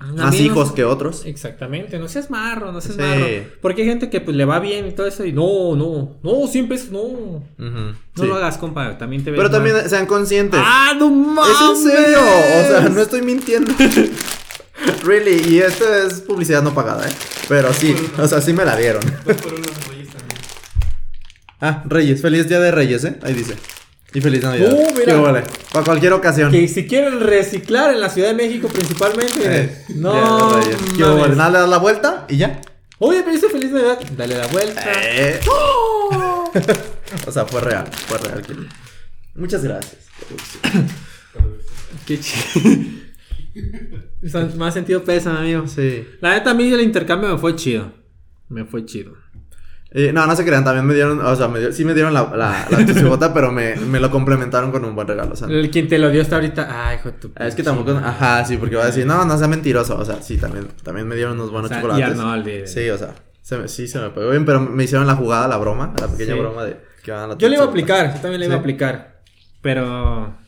Más no hijos que otros. Exactamente, no seas marro, no seas Sí. marro. Porque hay gente que pues le va bien y todo eso y no, no, no, siempre es no. No sí. lo hagas, compa, también te ves Pero mal. también sean conscientes. ¡Ah, no mames! Es en serio, o sea, no estoy mintiendo. [laughs] really, y esto es publicidad no pagada, ¿eh? Pero sí, o sea, sí me la dieron. Dos por uno de Reyes también. Ah, Reyes, feliz día de Reyes, ¿eh? Ahí dice. Y feliz Navidad. Uh, mira. Qué vale. Para cualquier ocasión. Que si quieren reciclar en la Ciudad de México principalmente, Eh, no. Qué vale. Nada, le das la vuelta y ya. Oye, pero dice feliz Navidad. Dale la vuelta. Eh. ¡Oh! [laughs] O sea, fue real, fue real. Muchas gracias. Qué chido. [laughs] Más sentido pesa, amigo. Sí. La neta, a mí el intercambio me fue chido. Me fue chido. Eh, no, no se crean, también me dieron, o sea, me dio- sí me dieron la, la, la [laughs] pero me, me lo complementaron con un buen regalo, o sea. El quien te lo dio hasta ahorita. Ay, hijo de tu. Es que tampoco, ajá, sí, porque va a decir, no, no sea mentiroso, o sea, sí, también, también me dieron unos O buenos sea, y chocolates. Arnoldi. Sí, o sea, se me- sí se me pegó bien, pero me hicieron la jugada, la broma, la pequeña Sí. broma de que van a la Yo le iba a aplicar. Yo también le iba a aplicar. Pero.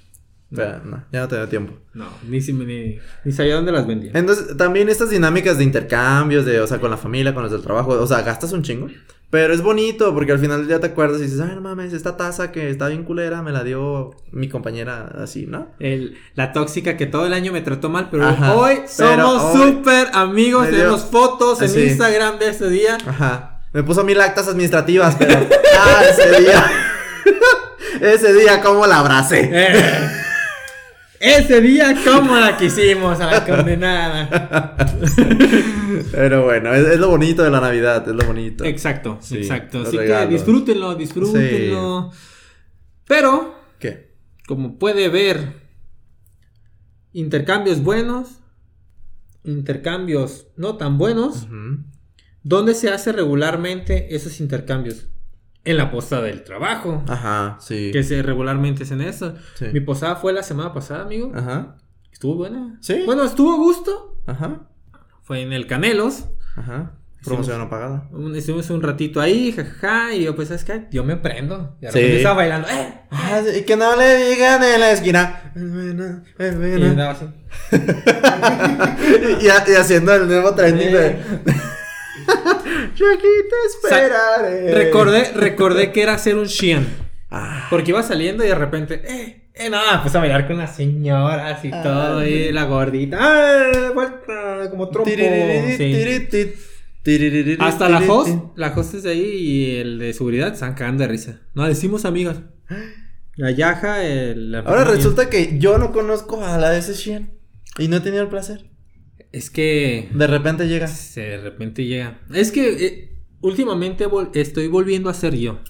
Pero, no, ya no tenía tiempo. No, ni, si- ni, ni sabía dónde las vendía. Entonces, también estas dinámicas de intercambios, de, o sea, con la familia, con los del trabajo, o sea, gastas un chingo. Pero es bonito porque al final ya te acuerdas y dices, ay, no mames, esta taza que está bien culera me la dio mi compañera así, ¿no? El- la tóxica que todo el año me trató mal, pero Ajá, hoy pero somos súper amigos. dio- Tenemos fotos en Sí. Instagram de ese día. Ajá. Me puso mil actas administrativas, pero. [laughs] ah, ese día. [laughs] ese día, ¿cómo la abracé? Ese día, ¿cómo la quisimos a la condenada? Pero bueno, es, es lo bonito de la Navidad, es lo bonito. Exacto, Sí, exacto. Así regalos. que disfrútenlo, disfrútenlo. Pero, ¿Qué? como puede ver, intercambios buenos, intercambios no tan buenos. ¿Dónde se hace regularmente esos intercambios? En la posada del trabajo. Ajá, sí. Que se regularmente es en eso. Sí. Mi posada fue la semana pasada, amigo. Ajá, Estuvo buena. Sí. Bueno, estuvo a gusto. ajá, Fue en el Canelos. ajá. Promoción no pagada. Un- Estuvimos un ratito ahí, jajaja. Y yo, pues, ¿sabes qué? Yo me prendo. Y Sí. estaba bailando. ¡Eh! Ah, y que no le digan en la esquina. Es buena, es Y buena. andaba así. [laughs] y, y haciendo el nuevo trending de. [laughs] Yo aquí te esperaré. Recordé, recordé que era hacer un Shein. Ah, Porque iba saliendo y de repente, eh, eh, nada, pues a bailar con las señoras y Ah, todo, y la gordita, ¡ah! Vuelta, como trompo. Sí. Hasta la host, la hostess de ahí y el de seguridad están cagando de risa. No, decimos amigas. La Yaja, el... la Ahora familia. resulta que yo no conozco a la de ese Shein. Y no he tenido el placer. Es que... De repente llega. se- de repente llega. Es que eh, últimamente vol- estoy volviendo a ser yo.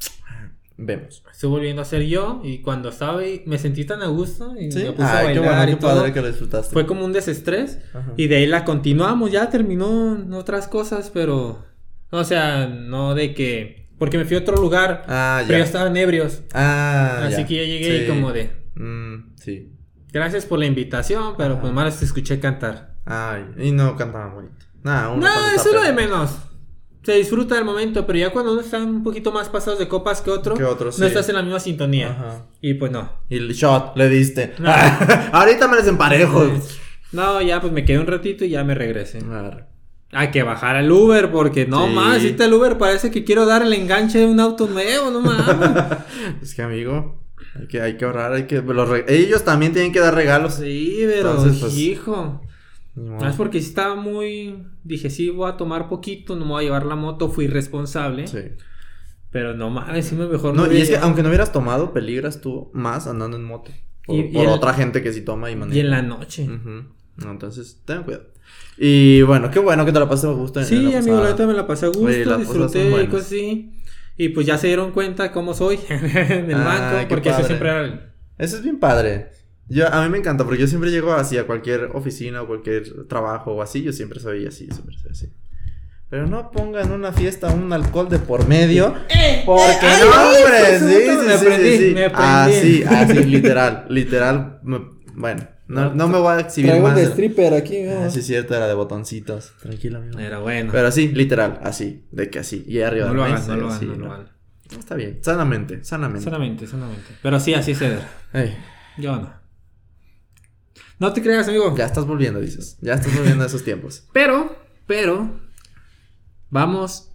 Vemos. Estoy volviendo a ser yo y cuando estaba ahí me sentí tan a gusto y Sí. me puse a Ay, bailar bueno, y todo. padre que lo disfrutaste. Fue como un desestrés Ajá. y de ahí la continuamos, ya terminó en otras cosas, pero o sea, no de que porque me fui a otro lugar, Ah, pero ya. ya estaban ebrios. Ah, así ya. que ya llegué y Sí. como de Mm, sí. gracias por la invitación, pero Ajá. pues más te escuché cantar. Ay, y no cantaba bonito. Uno No, eso es lo de menos. Se disfruta del momento, pero ya cuando uno está un poquito más pasados de copas que otro, Que otro, sí. no estás en la misma sintonía. Ajá. Y pues no. Y el shot le diste. No. [laughs] Ahorita me les emparejo. No, ya pues me quedé un ratito y ya me regresé. Arre. Hay que bajar al Uber porque no Sí. más, ahorita el Uber parece que quiero dar el enganche de un auto nuevo, no mames. [laughs] Es que amigo, hay que, hay que ahorrar, hay que los re- ellos también tienen que dar regalos. sí, pero Entonces, pues, hijo. No es porque estaba muy. Dije, sí, voy a tomar poquito, no me voy a llevar la moto, fui responsable. Sí. Pero no mames, sí me mejor No, me y es que aunque no hubieras tomado, peligras tú más andando en moto. Por, Y- y por el- otra gente que sí toma y maneja. Y en la noche. Ujú. No, entonces, ten cuidado. Y bueno, qué bueno que te la pasaste a gusto. en- Sí, en la amigo, la pasada. neta me la pasé a gusto, Oye, disfruté y cosas así. Y pues ya se dieron cuenta cómo soy [laughs] en el Ay, banco, porque eso padre. siempre era el- Eso es bien padre. Yo, a mí me encanta porque yo siempre llego así a cualquier oficina o cualquier trabajo o así. Yo siempre soy así, siempre soy así. Pero no pongan una fiesta, un alcohol de por medio. [laughs] Porque ay, no, hombre. Sí, sí, me sí, aprendí, sí, sí. me. Así, así, [laughs] literal. Literal. me- bueno, no, no me voy a exhibir Traigo más. de stripper aquí, Ah, ¿no? sí, es cierto, era de botoncitos. Tranquilo, amigo. Era bueno. Pero así, literal, así. De que así. Y arriba no lo mesa, no lo hagan, sí, no lo. No, Está bien. Sanamente, sanamente. Solamente, solamente. Pero sí, así es Eder. Ey, Yo no. No te creas, amigo. ya estás volviendo, dices. Ya estás volviendo a esos tiempos. [laughs] Pero, pero, vamos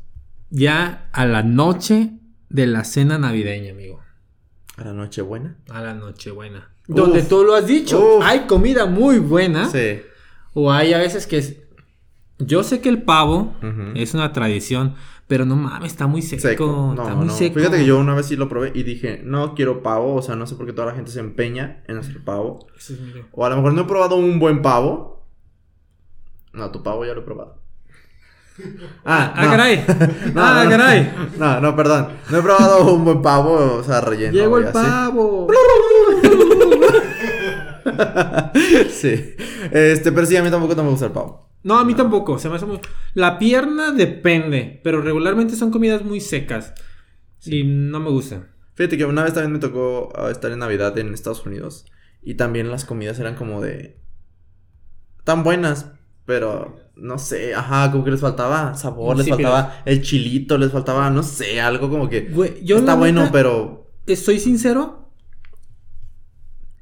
ya a la noche de la cena navideña, amigo. A la noche buena. A la Nochebuena. Uf. Donde tú lo has dicho. Uf. Hay comida muy buena. Sí. O hay a veces que. Yo sé que el pavo es una tradición, pero no mames, está muy seco. Seco. está No, muy no. seco. Fíjate que yo una vez sí lo probé y dije, no quiero pavo. O sea, no sé por qué toda la gente se empeña en hacer pavo. O a lo mejor no he probado un buen pavo. No, tu pavo ya lo he probado. Ah, Ah, no. caray. [laughs] No, ah, no, no. caray. No, no, perdón. No he probado un buen pavo, o sea, relleno. Llegó el pavo. [laughs] sí. Este, pero sí, a mí tampoco no me gusta el pavo. No, a mí tampoco. Se me hace muy. La pierna depende, pero regularmente son comidas muy secas. Y no me gustan. Fíjate que una vez también me tocó ah, estar en Navidad en Estados Unidos. Y también las comidas eran como de. tan buenas. Pero no sé, ajá, como que les faltaba sabor, les faltaba el chilito, les faltaba, no sé, algo como que. Güey, yo está bueno, neta, pero. Estoy sincero.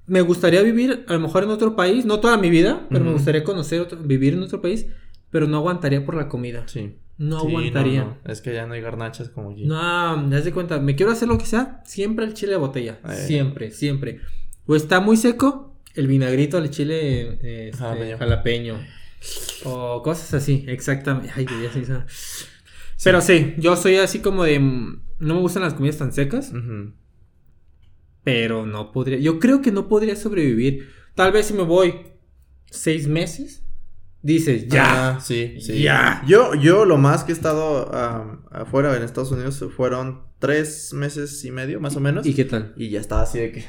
Me gustaría vivir a lo mejor en otro país, no toda mi vida, pero me gustaría conocer otro- vivir en otro país, pero no aguantaría por la comida. Sí. No Sí, aguantaría. no, no. Es que ya no hay garnachas como aquí. No, das de cuenta, me quiero hacer lo que sea, siempre el chile de botella. Eh. Siempre, siempre. O está muy seco, el vinagrito al chile eh, este, Jalapeño. jalapeño. O cosas así, exactamente. Ay, ya se hizo. Pero sí, yo soy así como de. mm, No me gustan las comidas tan secas, Ujú. Pero no podría. Yo creo que no podría sobrevivir. Tal vez si me voy seis meses, dices, ya. Ah, sí, sí. Ya. Yo, yo lo más que he estado afuera en Estados Unidos fueron tres meses y medio, más o menos. ¿Y qué tal? Y ya estaba así de que.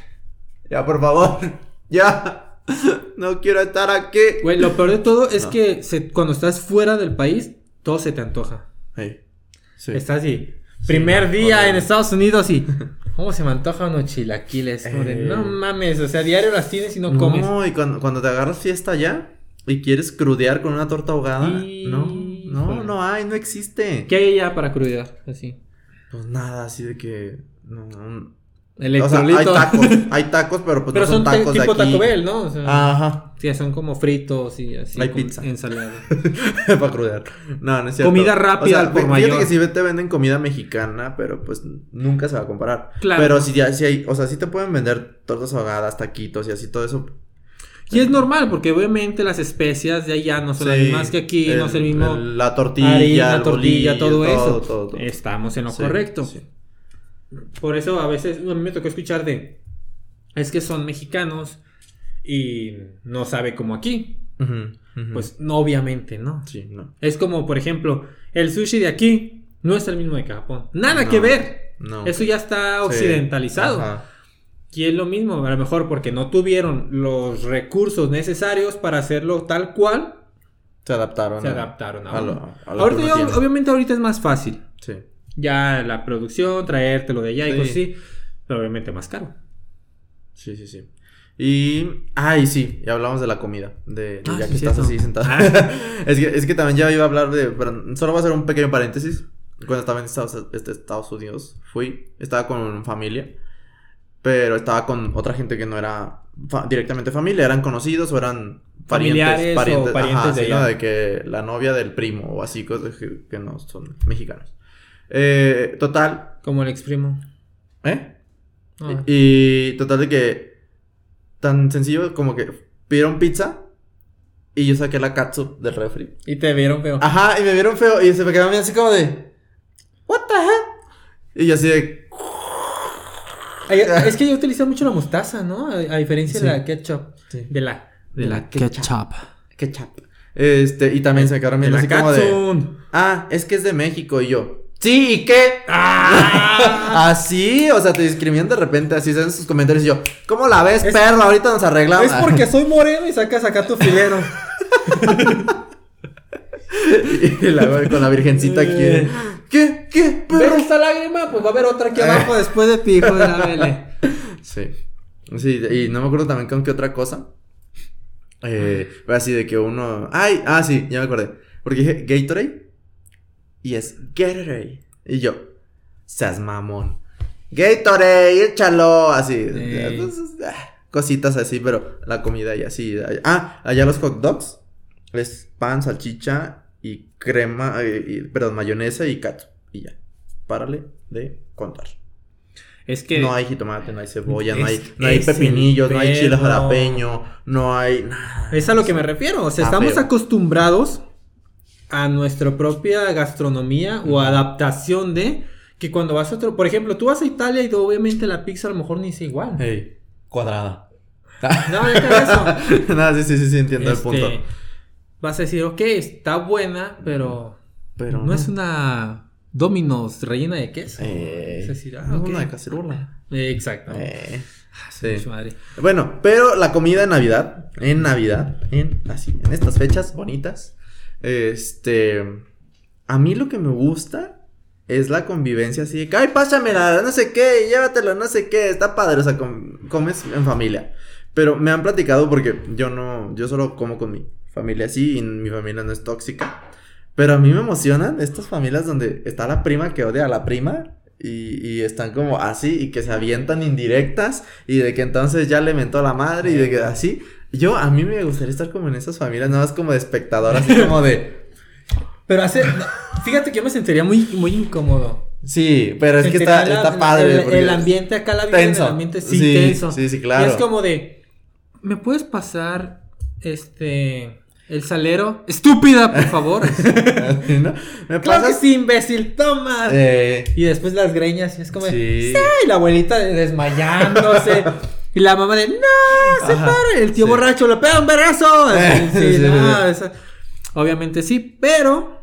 Ya, por favor. [laughs] Ya. No quiero estar aquí. Güey, lo peor de todo es No. que se- cuando estás fuera del país, todo se te antoja. Hey, sí. Estás así. Primer no, día en Estados Unidos y. [laughs] ¿Cómo se me antojan unos chilaquiles? Eh. no mames, o sea, diario las tienes y no, comes. No, y cuando, cuando te agarras fiesta ya y quieres crudear con una torta ahogada. Y- No, no, no hay, no existe. ¿Qué hay ya para crudear? Así. Pues nada, así de que. No, O sea, hay tacos, [laughs] hay tacos, pero pues Pero no son, tacos tipo de aquí. Taco Bell, ¿no? O sea, Ajá, sí, son como fritos y así. Hay pizza. Ensalada. [laughs] para crudear. No, no es cierto. Comida rápida al por fíjate mayor. que sí te venden comida mexicana, pero pues nunca se va a comparar. Claro. Pero si ya, si hay, o sea, sí te pueden vender tortas ahogadas, taquitos y así todo eso. Y es normal, porque obviamente las especias de allá no son las Sí, mismas que aquí, no es el mismo. el- la tortilla, harina, el tortilla, bolillo, todo, eso. todo, todo. Estamos en lo Sí, correcto. sí. Por eso a veces a mí me tocó escuchar de. Es que son mexicanos y no sabe como aquí. Pues no, obviamente, ¿no? sí, no. Es como, por ejemplo, el sushi de aquí no es el mismo de Japón. Nada No, que ver. No. Eso ya está Sí, occidentalizado. ajá. Y es lo mismo, a lo mejor porque no tuvieron los recursos necesarios para hacerlo tal cual, Se adaptaron. se a- adaptaron a, a lo- uno. a lo Ahorita tiene. obviamente ahorita es más fácil. Sí. Ya la producción, traértelo de allá y cosas así, pero obviamente más caro. Sí, sí, sí. Y. Ay, sí, ya hablamos de la comida. De, de Ah, ya sí, que estás así sentado. Ah. [laughs] es, que, es que también ya iba a hablar de. Pero solo voy a hacer un pequeño paréntesis. Cuando estaba en Estados, este, Estados Unidos, fui. Estaba con familia. Pero estaba con otra gente que no era fa- directamente familia. Eran conocidos o eran. Familiares o parientes ajá, de sí, ¿no? De que la novia del primo o así, cosas que, que no son mexicanos. Eh, total. Como el ex primo. ¿Eh? Ah. Y total de que tan sencillo como que pidieron pizza y yo saqué la katsu del refri. Y te vieron feo. Ajá, y me vieron feo y se me quedaron bien así como de What the heck? Y yo así de es que yo utilizo mucho la mostaza, ¿no? A, a diferencia Sí. de la ketchup. Sí. De la, de De la, ketchup. ketchup. Este, y también se me quedaron así como de. Ah, es que es de México y yo. Sí, ¿y qué? ¡Ah! [laughs] así, o sea, te discriminan de repente, así en sus comentarios y yo, ¿cómo la ves, Es- perro? Ahorita nos arreglamos. Es porque soy moreno y sacas acá tu filero. [laughs] y la, con la virgencita aquí. de, ¿Qué? ¿Qué? ¿Ves Perro. esta lágrima? Pues va a haber otra aquí abajo después de ti, hijo de la [laughs] vele. Sí. Sí, y no me acuerdo también con qué otra cosa. Eh, así de que uno. ¡Ay! Ah, sí, ya me acordé. Porque dije Gatorade. Y es Gatorade. Y yo. Seas mamón. Gatorade, échalo. Así. Entonces, ah, cositas así, pero la comida y así. Ah, allá los hot dogs. Es pan, salchicha y crema. eh, y- perdón, mayonesa y catsup. Y ya. Párale de contar. Es que. No hay jitomate, no hay cebolla, no hay, no hay pepinillos, no hay chile jalapeño, no hay nada. Es a lo que me refiero. O sea, estamos acostumbrados a nuestra propia gastronomía o adaptación de que cuando vas a otro. Por ejemplo, tú vas a Italia y obviamente la pizza a lo mejor ni es igual. Ey, cuadrada. [laughs] No, deja de eso. [laughs] Nada, sí, sí, sí, entiendo Este, el punto. Vas a decir, ok, está buena, pero. Pero no, es una Domino's rellena de queso. Eh, es decir, ah, no, una de cacerola. Eh, Exacto. Eh, Ah, sí. su madre. Bueno, pero la comida en Navidad, en Navidad, en así, en estas fechas bonitas, este, a mí lo que me gusta es la convivencia así de que, ay, pásamela, no sé qué, llévatelo, no sé qué, está padre, o sea, com- comes en familia. Pero me han platicado porque yo no, yo solo como con mi familia así y mi familia no es tóxica. Pero a mí me emocionan estas familias donde está la prima que odia a la prima y, y están como así y que se avientan indirectas y de que entonces ya le mentó la madre y de que así. Yo, a mí me gustaría estar como en esas familias, nada más como de espectador, así como de... [laughs] Pero hace. fíjate que yo me sentiría muy, muy incómodo. Sí, pero es que está, la- está padre. El, el ambiente acá, la vida Tenso. el ambiente sí, Sí, tenso. sí, sí, claro. Y es como de. ¿Me puedes pasar este. El salero? Estúpida, por favor. [laughs] ¿No? ¿Me claro que pasas? sí, imbécil, toma. Eh, Y después las greñas, y es como de. sí. Y la abuelita desmayándose. [laughs] y la mamá de. ¡No! ¡Se Ajá, pare! El tío sí. borracho le pega un vergazo. [laughs] Sí, sí, no, esa- Obviamente sí, pero.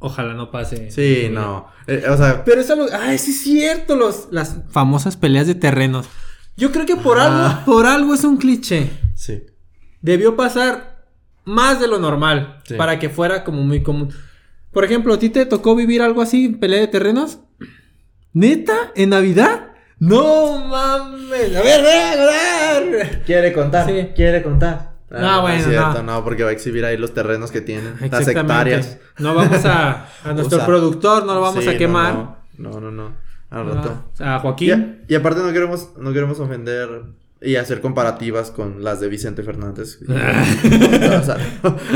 Ojalá no pase. Sí, no. Eh, o sea, Pero eso lo. Ay, sí es cierto. Los, las famosas peleas de terrenos. Yo creo que por Ah. algo, por algo es un cliché. sí. Debió pasar más de lo normal. Para que fuera como muy común. Por ejemplo, ¿a ti te tocó vivir algo así, pelea de terrenos? [clears throat] ¿Neta? ¿En Navidad? No mames. A ver, a ver, a ver. Quiere contar. Sí. Quiere contar. Ah, No, bueno, Es cierto, no. no. porque va a exhibir ahí los terrenos que tienen. Las hectáreas. No vamos a. [laughs] A nuestro Usa. productor no lo vamos Sí, a no, quemar. No, no, no. no. al rato. Ah, a Y, Joaquín. y aparte no queremos, no queremos ofender y hacer comparativas con las de Vicente Fernández. [laughs]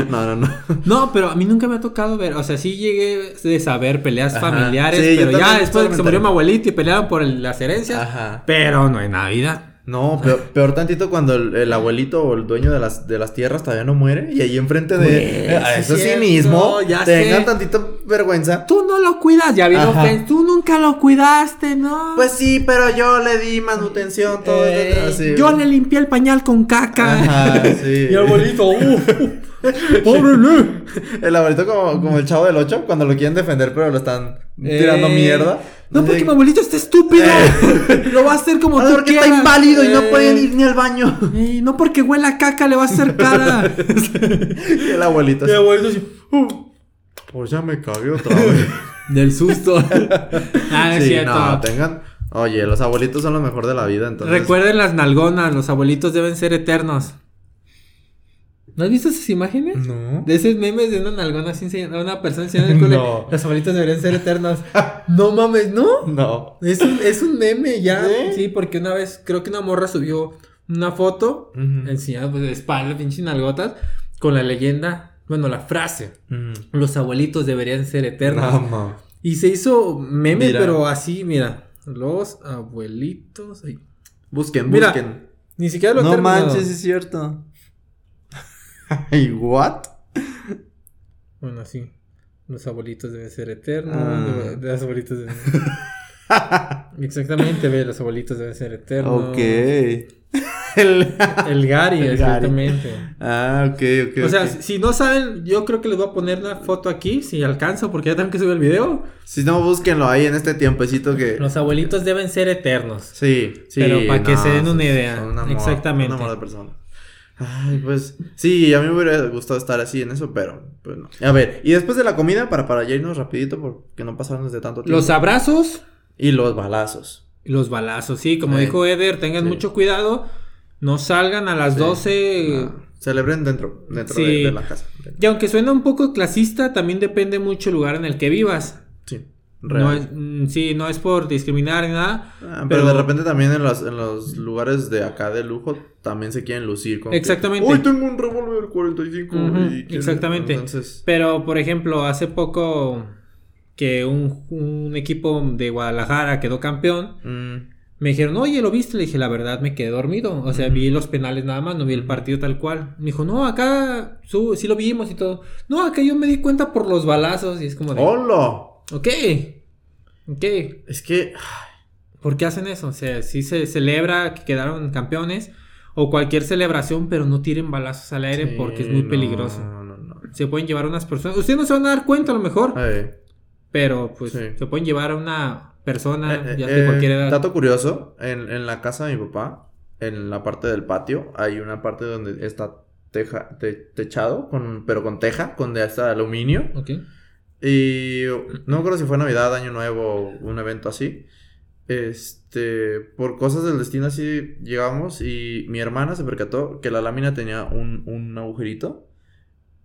No, no, no. No, pero a mí nunca me ha tocado ver, o sea, sí llegué de saber peleas Ajá. familiares, Sí, pero ya después de que se murió mi abuelito y pelearon por el- las herencias, Ajá. pero no en Navidad. No, peor, peor tantito cuando el, el abuelito o el dueño de las, de las tierras todavía no muere y ahí enfrente de... Eh, sí eso es sí mismo, ya tengan sé. tantito vergüenza. Tú no lo cuidas, ya. Fen, tú nunca lo cuidaste, ¿no? Pues sí, pero yo le di manutención, todo Eh, así. yo le limpié el pañal con caca. Ajá, sí. [laughs] Y el abuelito, [laughs] "Uf, pobre Lu". El abuelito como, como el chavo del 8, cuando lo quieren defender, pero lo están tirando Eh, mierda. No, porque mi abuelito está estúpido. [laughs] lo va a hacer como tú porque quieras. está inválido y no Eh, pueden ir ni al baño. eh, no porque huela a caca le va a hacer cara. [laughs] Y el abuelito así, abuelito así, Pues ya me cagué otra vez. [laughs] Del susto. ah, es sí, cierto. no, tengan. Oye, los abuelitos son lo mejor de la vida, entonces. Recuerden las nalgonas, los abuelitos deben ser eternos. ¿No has visto esas imágenes? No. De esos memes de una nalgona así enseñando una persona enseñando el [laughs] cole. No. Los abuelitos deberían ser eternos. [laughs] no mames, ¿no? No. Es un, es un meme ya. ¿Sí? ¿Sí? porque una vez creo que una morra subió una foto Ujú. enseñando pues, de espalda, pinche nalgotas, con la leyenda, bueno, la frase. Los abuelitos deberían ser eternos. No. Y se hizo meme, Mira. pero así, mira. Los abuelitos. ay, Busquen, Mira, busquen. Ni siquiera lo he No terminado. manches, es cierto. [laughs] ¿Y what? Bueno, sí. Los abuelitos deben ser eternos. Ah. Los abuelitos deben [laughs] Exactamente, ve, los abuelitos deben ser eternos. Ok. [laughs] El... El Gary, El Gary. exactamente. Ah, ok, ok. O sea, si no saben, yo creo que les voy a poner una foto aquí, si alcanzo, porque ya tengo que subir el video. Si no, búsquenlo ahí en este tiempecito que. Los abuelitos deben ser eternos. Sí, sí. Pero para que se den una idea. Exactamente. Un amor de persona. Ay, pues. Sí, a mí me hubiera gustado estar así en eso, pero. Pues no. A ver, y después de la comida, para, para ya irnos rapidito, porque no pasamos de tanto tiempo. Los abrazos Y los balazos. los balazos, sí, como dijo Eder, tengan sí. mucho cuidado. No salgan a las Sí. 12. Ah, celebren dentro, dentro Sí. de, de la casa. Y aunque suena un poco clasista, también depende mucho el lugar en el que vivas. No es, mm, sí, no es por discriminar ni nada. Ah, pero, de repente también en los, en los lugares de acá de lujo también se quieren lucir. Que, Exactamente. Hoy tengo un revólver 45. Ujú, y quieren- exactamente. Entonces. Pero, por ejemplo, hace poco que un, un equipo de Guadalajara quedó campeón, mm, me dijeron, oye, ¿lo viste? Le dije, la verdad, me quedé dormido. O sea, vi los penales nada más, no vi el partido tal cual. Me dijo, no, acá su- sí lo vimos y todo. No, acá yo me di cuenta por los balazos y es como de, ¡Hola! Ok, ok. Es que. ¿Por qué hacen eso? O sea, sí se celebra que quedaron campeones o cualquier celebración, pero no tiren balazos al aire sí, porque es muy no, peligroso. No, no, no. Se pueden llevar a unas personas. Ustedes no se van a dar cuenta a lo mejor, Eh, pero pues Sí. se pueden llevar a una persona eh, ya eh, de cualquier edad. Dato curioso: en, en la casa de mi papá, en la parte del patio, hay una parte donde está teja, te- techado, con, pero con teja, con de hasta aluminio. Ok. Y no me acuerdo si fue Navidad, Año Nuevo un evento así. Este, por cosas del destino así llegamos y mi hermana se percató que la lámina tenía un, un agujerito.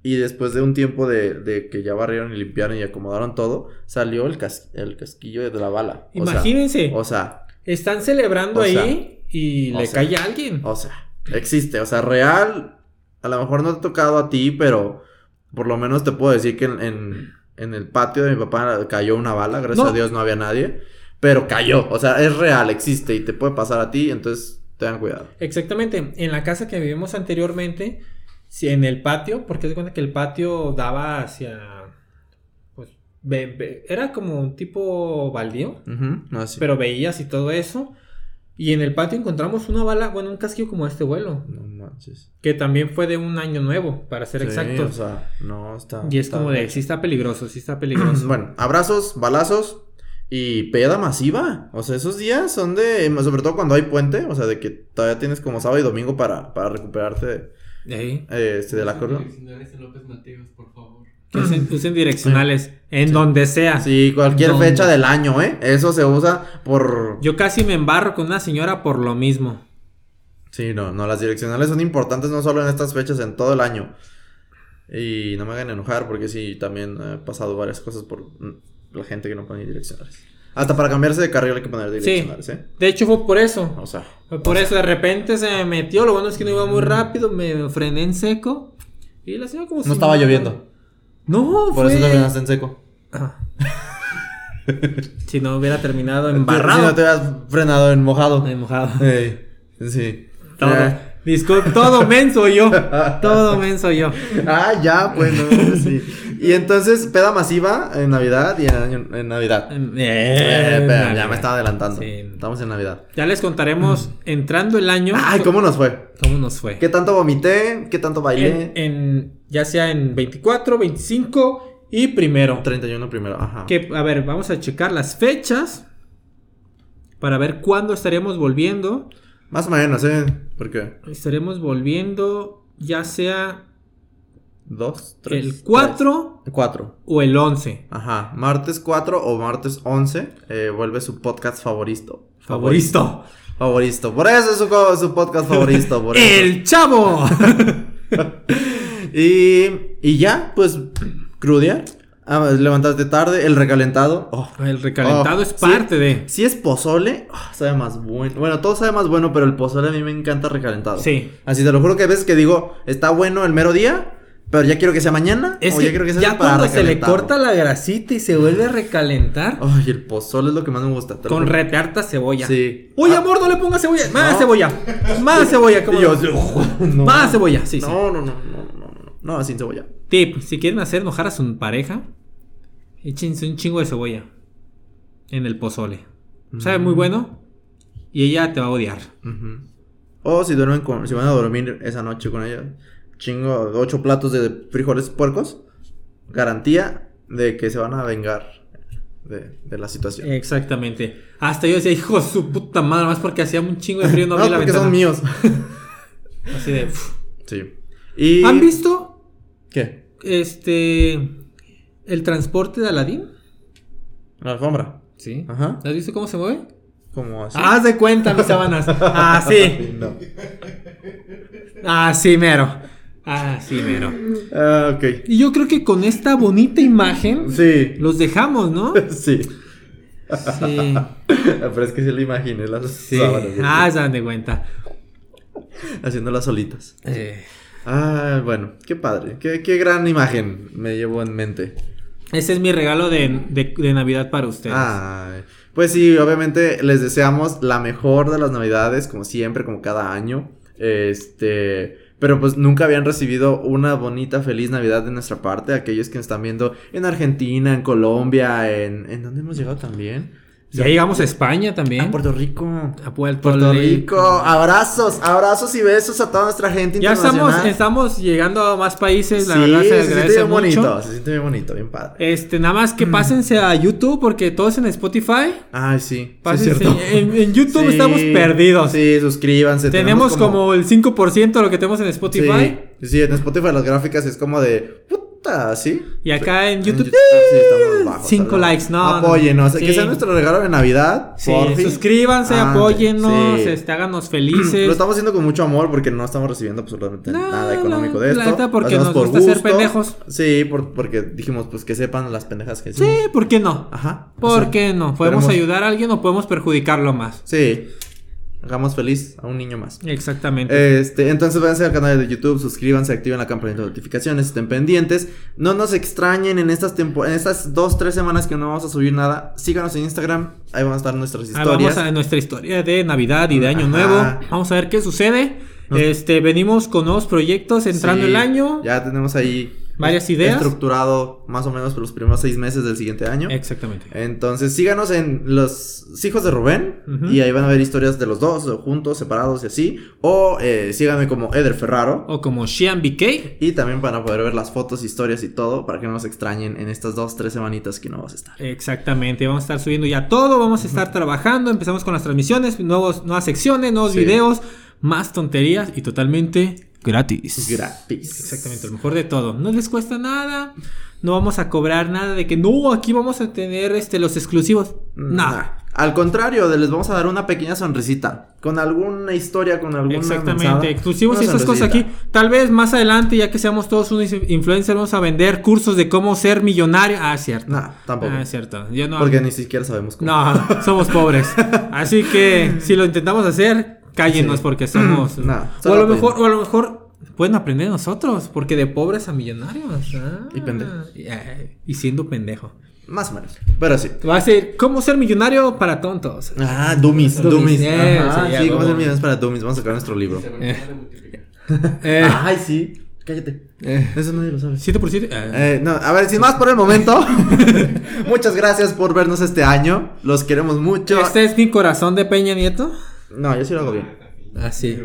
Y después de un tiempo de, de que ya barrieron y limpiaron y acomodaron todo, salió el, cas- el casquillo de la bala. Imagínense, O sea, están celebrando o sea, ahí y le sea, cae a alguien. o sea, existe. O sea, real, a lo mejor no te ha tocado a ti, pero por lo menos te puedo decir que en, en, en el patio de mi papá cayó una bala. Gracias No. a Dios no había nadie. Pero cayó. O sea, es real, existe y te puede pasar a ti. Entonces, tengan cuidado. Exactamente. En la casa que vivimos anteriormente, sí, en el patio, porque se cuenta que el patio daba hacia. Pues. era como un tipo baldío. No, sí. Pero veías y todo eso. Y en el patio encontramos una bala, bueno, un casquillo como este vuelo. No manches. Que también fue de un año nuevo, para ser Sí, exactos. O sea, no está. y es está como de, gacho. sí está peligroso, sí está peligroso. [clears throat] Bueno, abrazos, balazos y peda masiva. O sea, esos días son de. Sobre todo cuando hay puente. O sea, de que todavía tienes como sábado y domingo para, para recuperarte de, eh, este, de la en López Mateos, por favor. Que usen, usen direccionales en donde sea. Sí, cualquier fecha del año, ¿eh? Eso se usa por... Yo casi me embarro con una señora por lo mismo. Sí, no, no, las direccionales son importantes no solo en estas fechas, en todo el año. Y no me hagan enojar porque sí, también he pasado varias cosas por mm, la gente que no pone direccionales. Hasta para cambiarse de carril hay que poner Sí. direccionales, ¿eh? De hecho fue por eso. O sea, Fue por eso de repente se me metió. Lo bueno es que no iba muy rápido. Me frené en seco. Y la señora como si no estaba lloviendo. No, Por fue... eso terminaste en seco. Ah. si no hubiera terminado Si embarrado. no te habías frenado en mojado. He mojado. Sí. Todo. Todo menso yo. [laughs] Todo menso yo. Ah, ya, pues no, sí. Y entonces, peda masiva en Navidad y en, en Navidad. Eh, Eh, ya me estaba adelantando. Sí. Estamos en Navidad. Ya les contaremos entrando el año. Ay, ¿cómo nos fue? ¿Cómo nos fue? ¿Qué tanto vomité? ¿Qué tanto bailé? En, en- ya sea en 24, 25 y primero. 31 primero, ajá. Que, a ver, vamos a checar las fechas para ver cuándo estaremos volviendo. Más o menos, ¿eh? Porque Estaremos volviendo ya sea dos, tres. el 4 tres. Cuatro. o el 11. Ajá. Martes 4 o martes 11 eh, vuelve su podcast favorito. Favorito. Favorito. Por eso es su, su podcast favorito. Por [laughs] eso. ¡El chavo! [laughs] Y, y ya, pues, crudear. Ah, levantarte tarde, el recalentado. Oh, el recalentado Oh, es sí. parte de. Si es pozole, oh, sabe más bueno. Bueno, todo sabe más bueno, pero el pozole a mí me encanta recalentado. Sí. Así te lo juro que hay veces que digo, está bueno el mero día, pero ya quiero que sea mañana. Es o que ya quiero que sea ya para cuando se le corta la grasita y se vuelve a recalentar Ay, el pozole es lo que más me gusta. lo con juro. retearta cebolla. Sí. Oye, Ah. amor, no le pongas cebolla. Más No. cebolla. Más [laughs] cebolla. ¿cómo Y yo, [laughs] no? Más cebolla, sí, sí. No, no, no, no, no, no, no, no, sin cebolla. Tip, si quieren hacer enojar a su pareja, échense un chingo de cebolla en el pozole. Sabe Mm. muy bueno y ella te va a odiar. O si duermen con, si van a dormir esa noche con ella, chingo, ocho platos de frijoles puercos, garantía de que se van a vengar de, de la situación. Exactamente. Hasta yo decía, hijo de su puta madre, más porque hacía un chingo de frío no, [laughs] no, abrí la porque ventana. son míos. [laughs] Así de. Sí. Y... ¿Han visto ¿Qué? este el transporte de Aladdin? La alfombra. Sí. Ajá. ¿Has visto cómo se mueve? Como así. Haz de cuenta, mis sábanas. [laughs] Ah, sí. No. Ah, sí, mero. Ah, sí, mero. Ah, ok. Y yo creo que con esta bonita imagen Sí. los dejamos, ¿no? [laughs] Sí. Sí. Pero es que sí lo imaginé las Sí. sábanas. Ah, se dan de cuenta. Haciendo las solitas. Eh, Ah, bueno, qué padre. Qué, qué gran imagen me llevo en mente. ese es mi regalo de, de- de Navidad para ustedes. Ay, pues sí, obviamente les deseamos la mejor de las navidades, como siempre, como cada año. Este, pero pues nunca habían recibido una bonita, feliz Navidad de nuestra parte. Aquellos que están viendo en Argentina, en Colombia, en... ¿En dónde hemos llegado también? Ya llegamos a España también. A Puerto Rico. A Puerto, Puerto Rico. Abrazos, abrazos y besos a toda nuestra gente Ya estamos, internacional. estamos llegando a más países, la sí, verdad se se siente bien mucho. bonito, se siente bien bonito, bien padre. Este, nada más que pásense a YouTube porque todo es en Spotify. Ay, sí, sí es Pásense. cierto. en, en YouTube Sí, estamos perdidos. Sí, suscríbanse. tenemos como... el 5% de lo que tenemos en Spotify. Sí, en Spotify las gráficas es como de ¿sí? Y acá en YouTube, sí, estamos bajos, cinco perdón. likes, no, Apóyenos, no. que Sí. sea nuestro regalo de Navidad. Sí, porfi. suscríbanse, Ah, apóyennos, sí. este, háganos [clears throat] Lo felices. estamos haciendo con mucho amor porque no estamos recibiendo absolutamente No, nada económico de esto. la neta, porque Lo nos por gusta ser gusto. pendejos. Sí, por- porque dijimos pues que sepan las pendejas que Sí, hicimos. ¿por qué no? Ajá. o ¿Por sea, qué no? Podemos queremos- ayudar a alguien o podemos perjudicarlo más. Sí. Hagamos feliz a un niño más. Exactamente. Este, entonces váyanse al canal de YouTube, suscríbanse, activen la campanita de notificaciones, estén pendientes. No nos extrañen en estas tempo en estas dos, tres semanas que no vamos a subir nada. Síganos en Instagram, ahí van a estar nuestras historias. vamos a nuestra historia de Navidad y de Año Ajá. Nuevo. Vamos a ver qué sucede. Este, venimos con nuevos proyectos entrando Sí, el año. Ya tenemos ahí Varias ideas. estructurado más o menos por los primeros seis meses del siguiente año. Exactamente. Entonces síganos en los hijos de Rubén y ahí van a ver historias de los dos, juntos, separados y así. O eh, síganme como Eder Ferraro. O como Shian BK. Y también van a poder ver las fotos, historias y todo para que no nos extrañen en estas dos, tres semanitas que no vas a estar. Exactamente, vamos a estar subiendo ya todo, vamos a estar trabajando, empezamos con las transmisiones, nuevos, nuevas secciones, nuevos Sí. videos, más tonterías y totalmente gratis. Gratis. Exactamente, lo mejor de todo. No les cuesta nada. No vamos a cobrar nada de que no, aquí vamos a tener este los exclusivos. Nada. Nah. Al contrario, les vamos a dar una pequeña sonrisita. Con alguna historia, con alguna. Exactamente, mensada, exclusivos y esas cosas aquí. Tal vez más adelante, ya que seamos todos unos influencers, vamos a vender cursos de cómo ser millonario. Ah, cierto. Nah, tampoco. Ah, cierto. Yo no. Porque ni siquiera sabemos cómo. No, somos pobres. Así que si lo intentamos hacer, cállenos Sí. porque somos. [clears throat] No, o a lo mejor, o a lo mejor pueden aprender nosotros, porque de pobres a millonarios. Ah. Y pendejo. Y, eh, y siendo pendejo. Más o menos. Pero sí. Va a ser cómo ser millonario para tontos. Ah, Dummies, Dummies, Dummies. eh, Ajá, sí, ¿cómo hacer millones para Dummies? Vamos a sacar nuestro libro. Se Eh. Eh, Ay, sí. Cállate. eh, Eso nadie lo sabe. 7 por 7. Eh, no, a ver, sin más por el momento. [laughs] Muchas gracias por vernos este año. Los queremos mucho. ¿Este es mi corazón de Peña Nieto? No, yo sí lo hago bien. Ah, sí.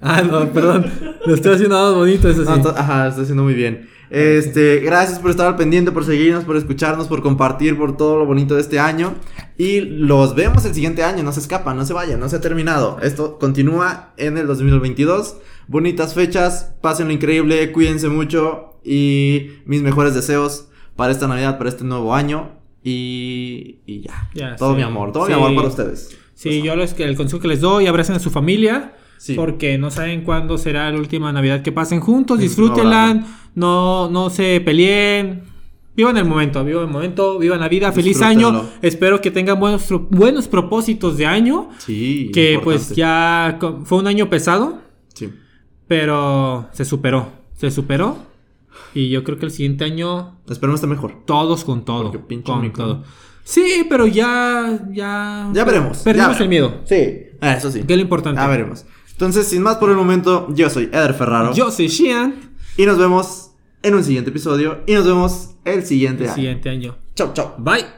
Ah, no, [laughs] perdón. Lo estoy haciendo más bonito, eso sí. No, ajá, está haciendo muy bien. Este, gracias por estar al pendiente, por seguirnos, por escucharnos, por compartir, por todo lo bonito de este año. Y los vemos el siguiente año, no se escapan, no se vayan, no se ha terminado. Esto continúa en el 2022. Bonitas fechas, pásenlo increíble, cuídense mucho y mis mejores deseos para esta Navidad, para este nuevo año. Y, y ya. Ya, todo sí. mi amor, todo Sí. mi amor para ustedes. Sí, yo les, que el consejo que les doy, abracen a su familia. Sí. Porque no saben cuándo será la última Navidad que pasen juntos. Disfrútenla. No, no se peleen. Vivan el momento, vivan el momento, vivan la vida. Feliz año. Espero que tengan buenos, buenos propósitos de año. Sí. Que pues ya fue un año pesado, Sí. pero se superó. Se superó. Y yo creo que el siguiente año Esperemos estar mejor. todos con todo. Porque pinche con todo. Sí, pero ya, ya. Ya veremos. Perdimos ya el miedo. Sí. Ah, eso sí. Que es lo importante. Ya veremos. Entonces, sin más por el momento, yo soy Eder Ferraro. Yo soy Shian. Y nos vemos en un siguiente episodio. Y nos vemos el siguiente El año. siguiente año. Chau, chau. Bye.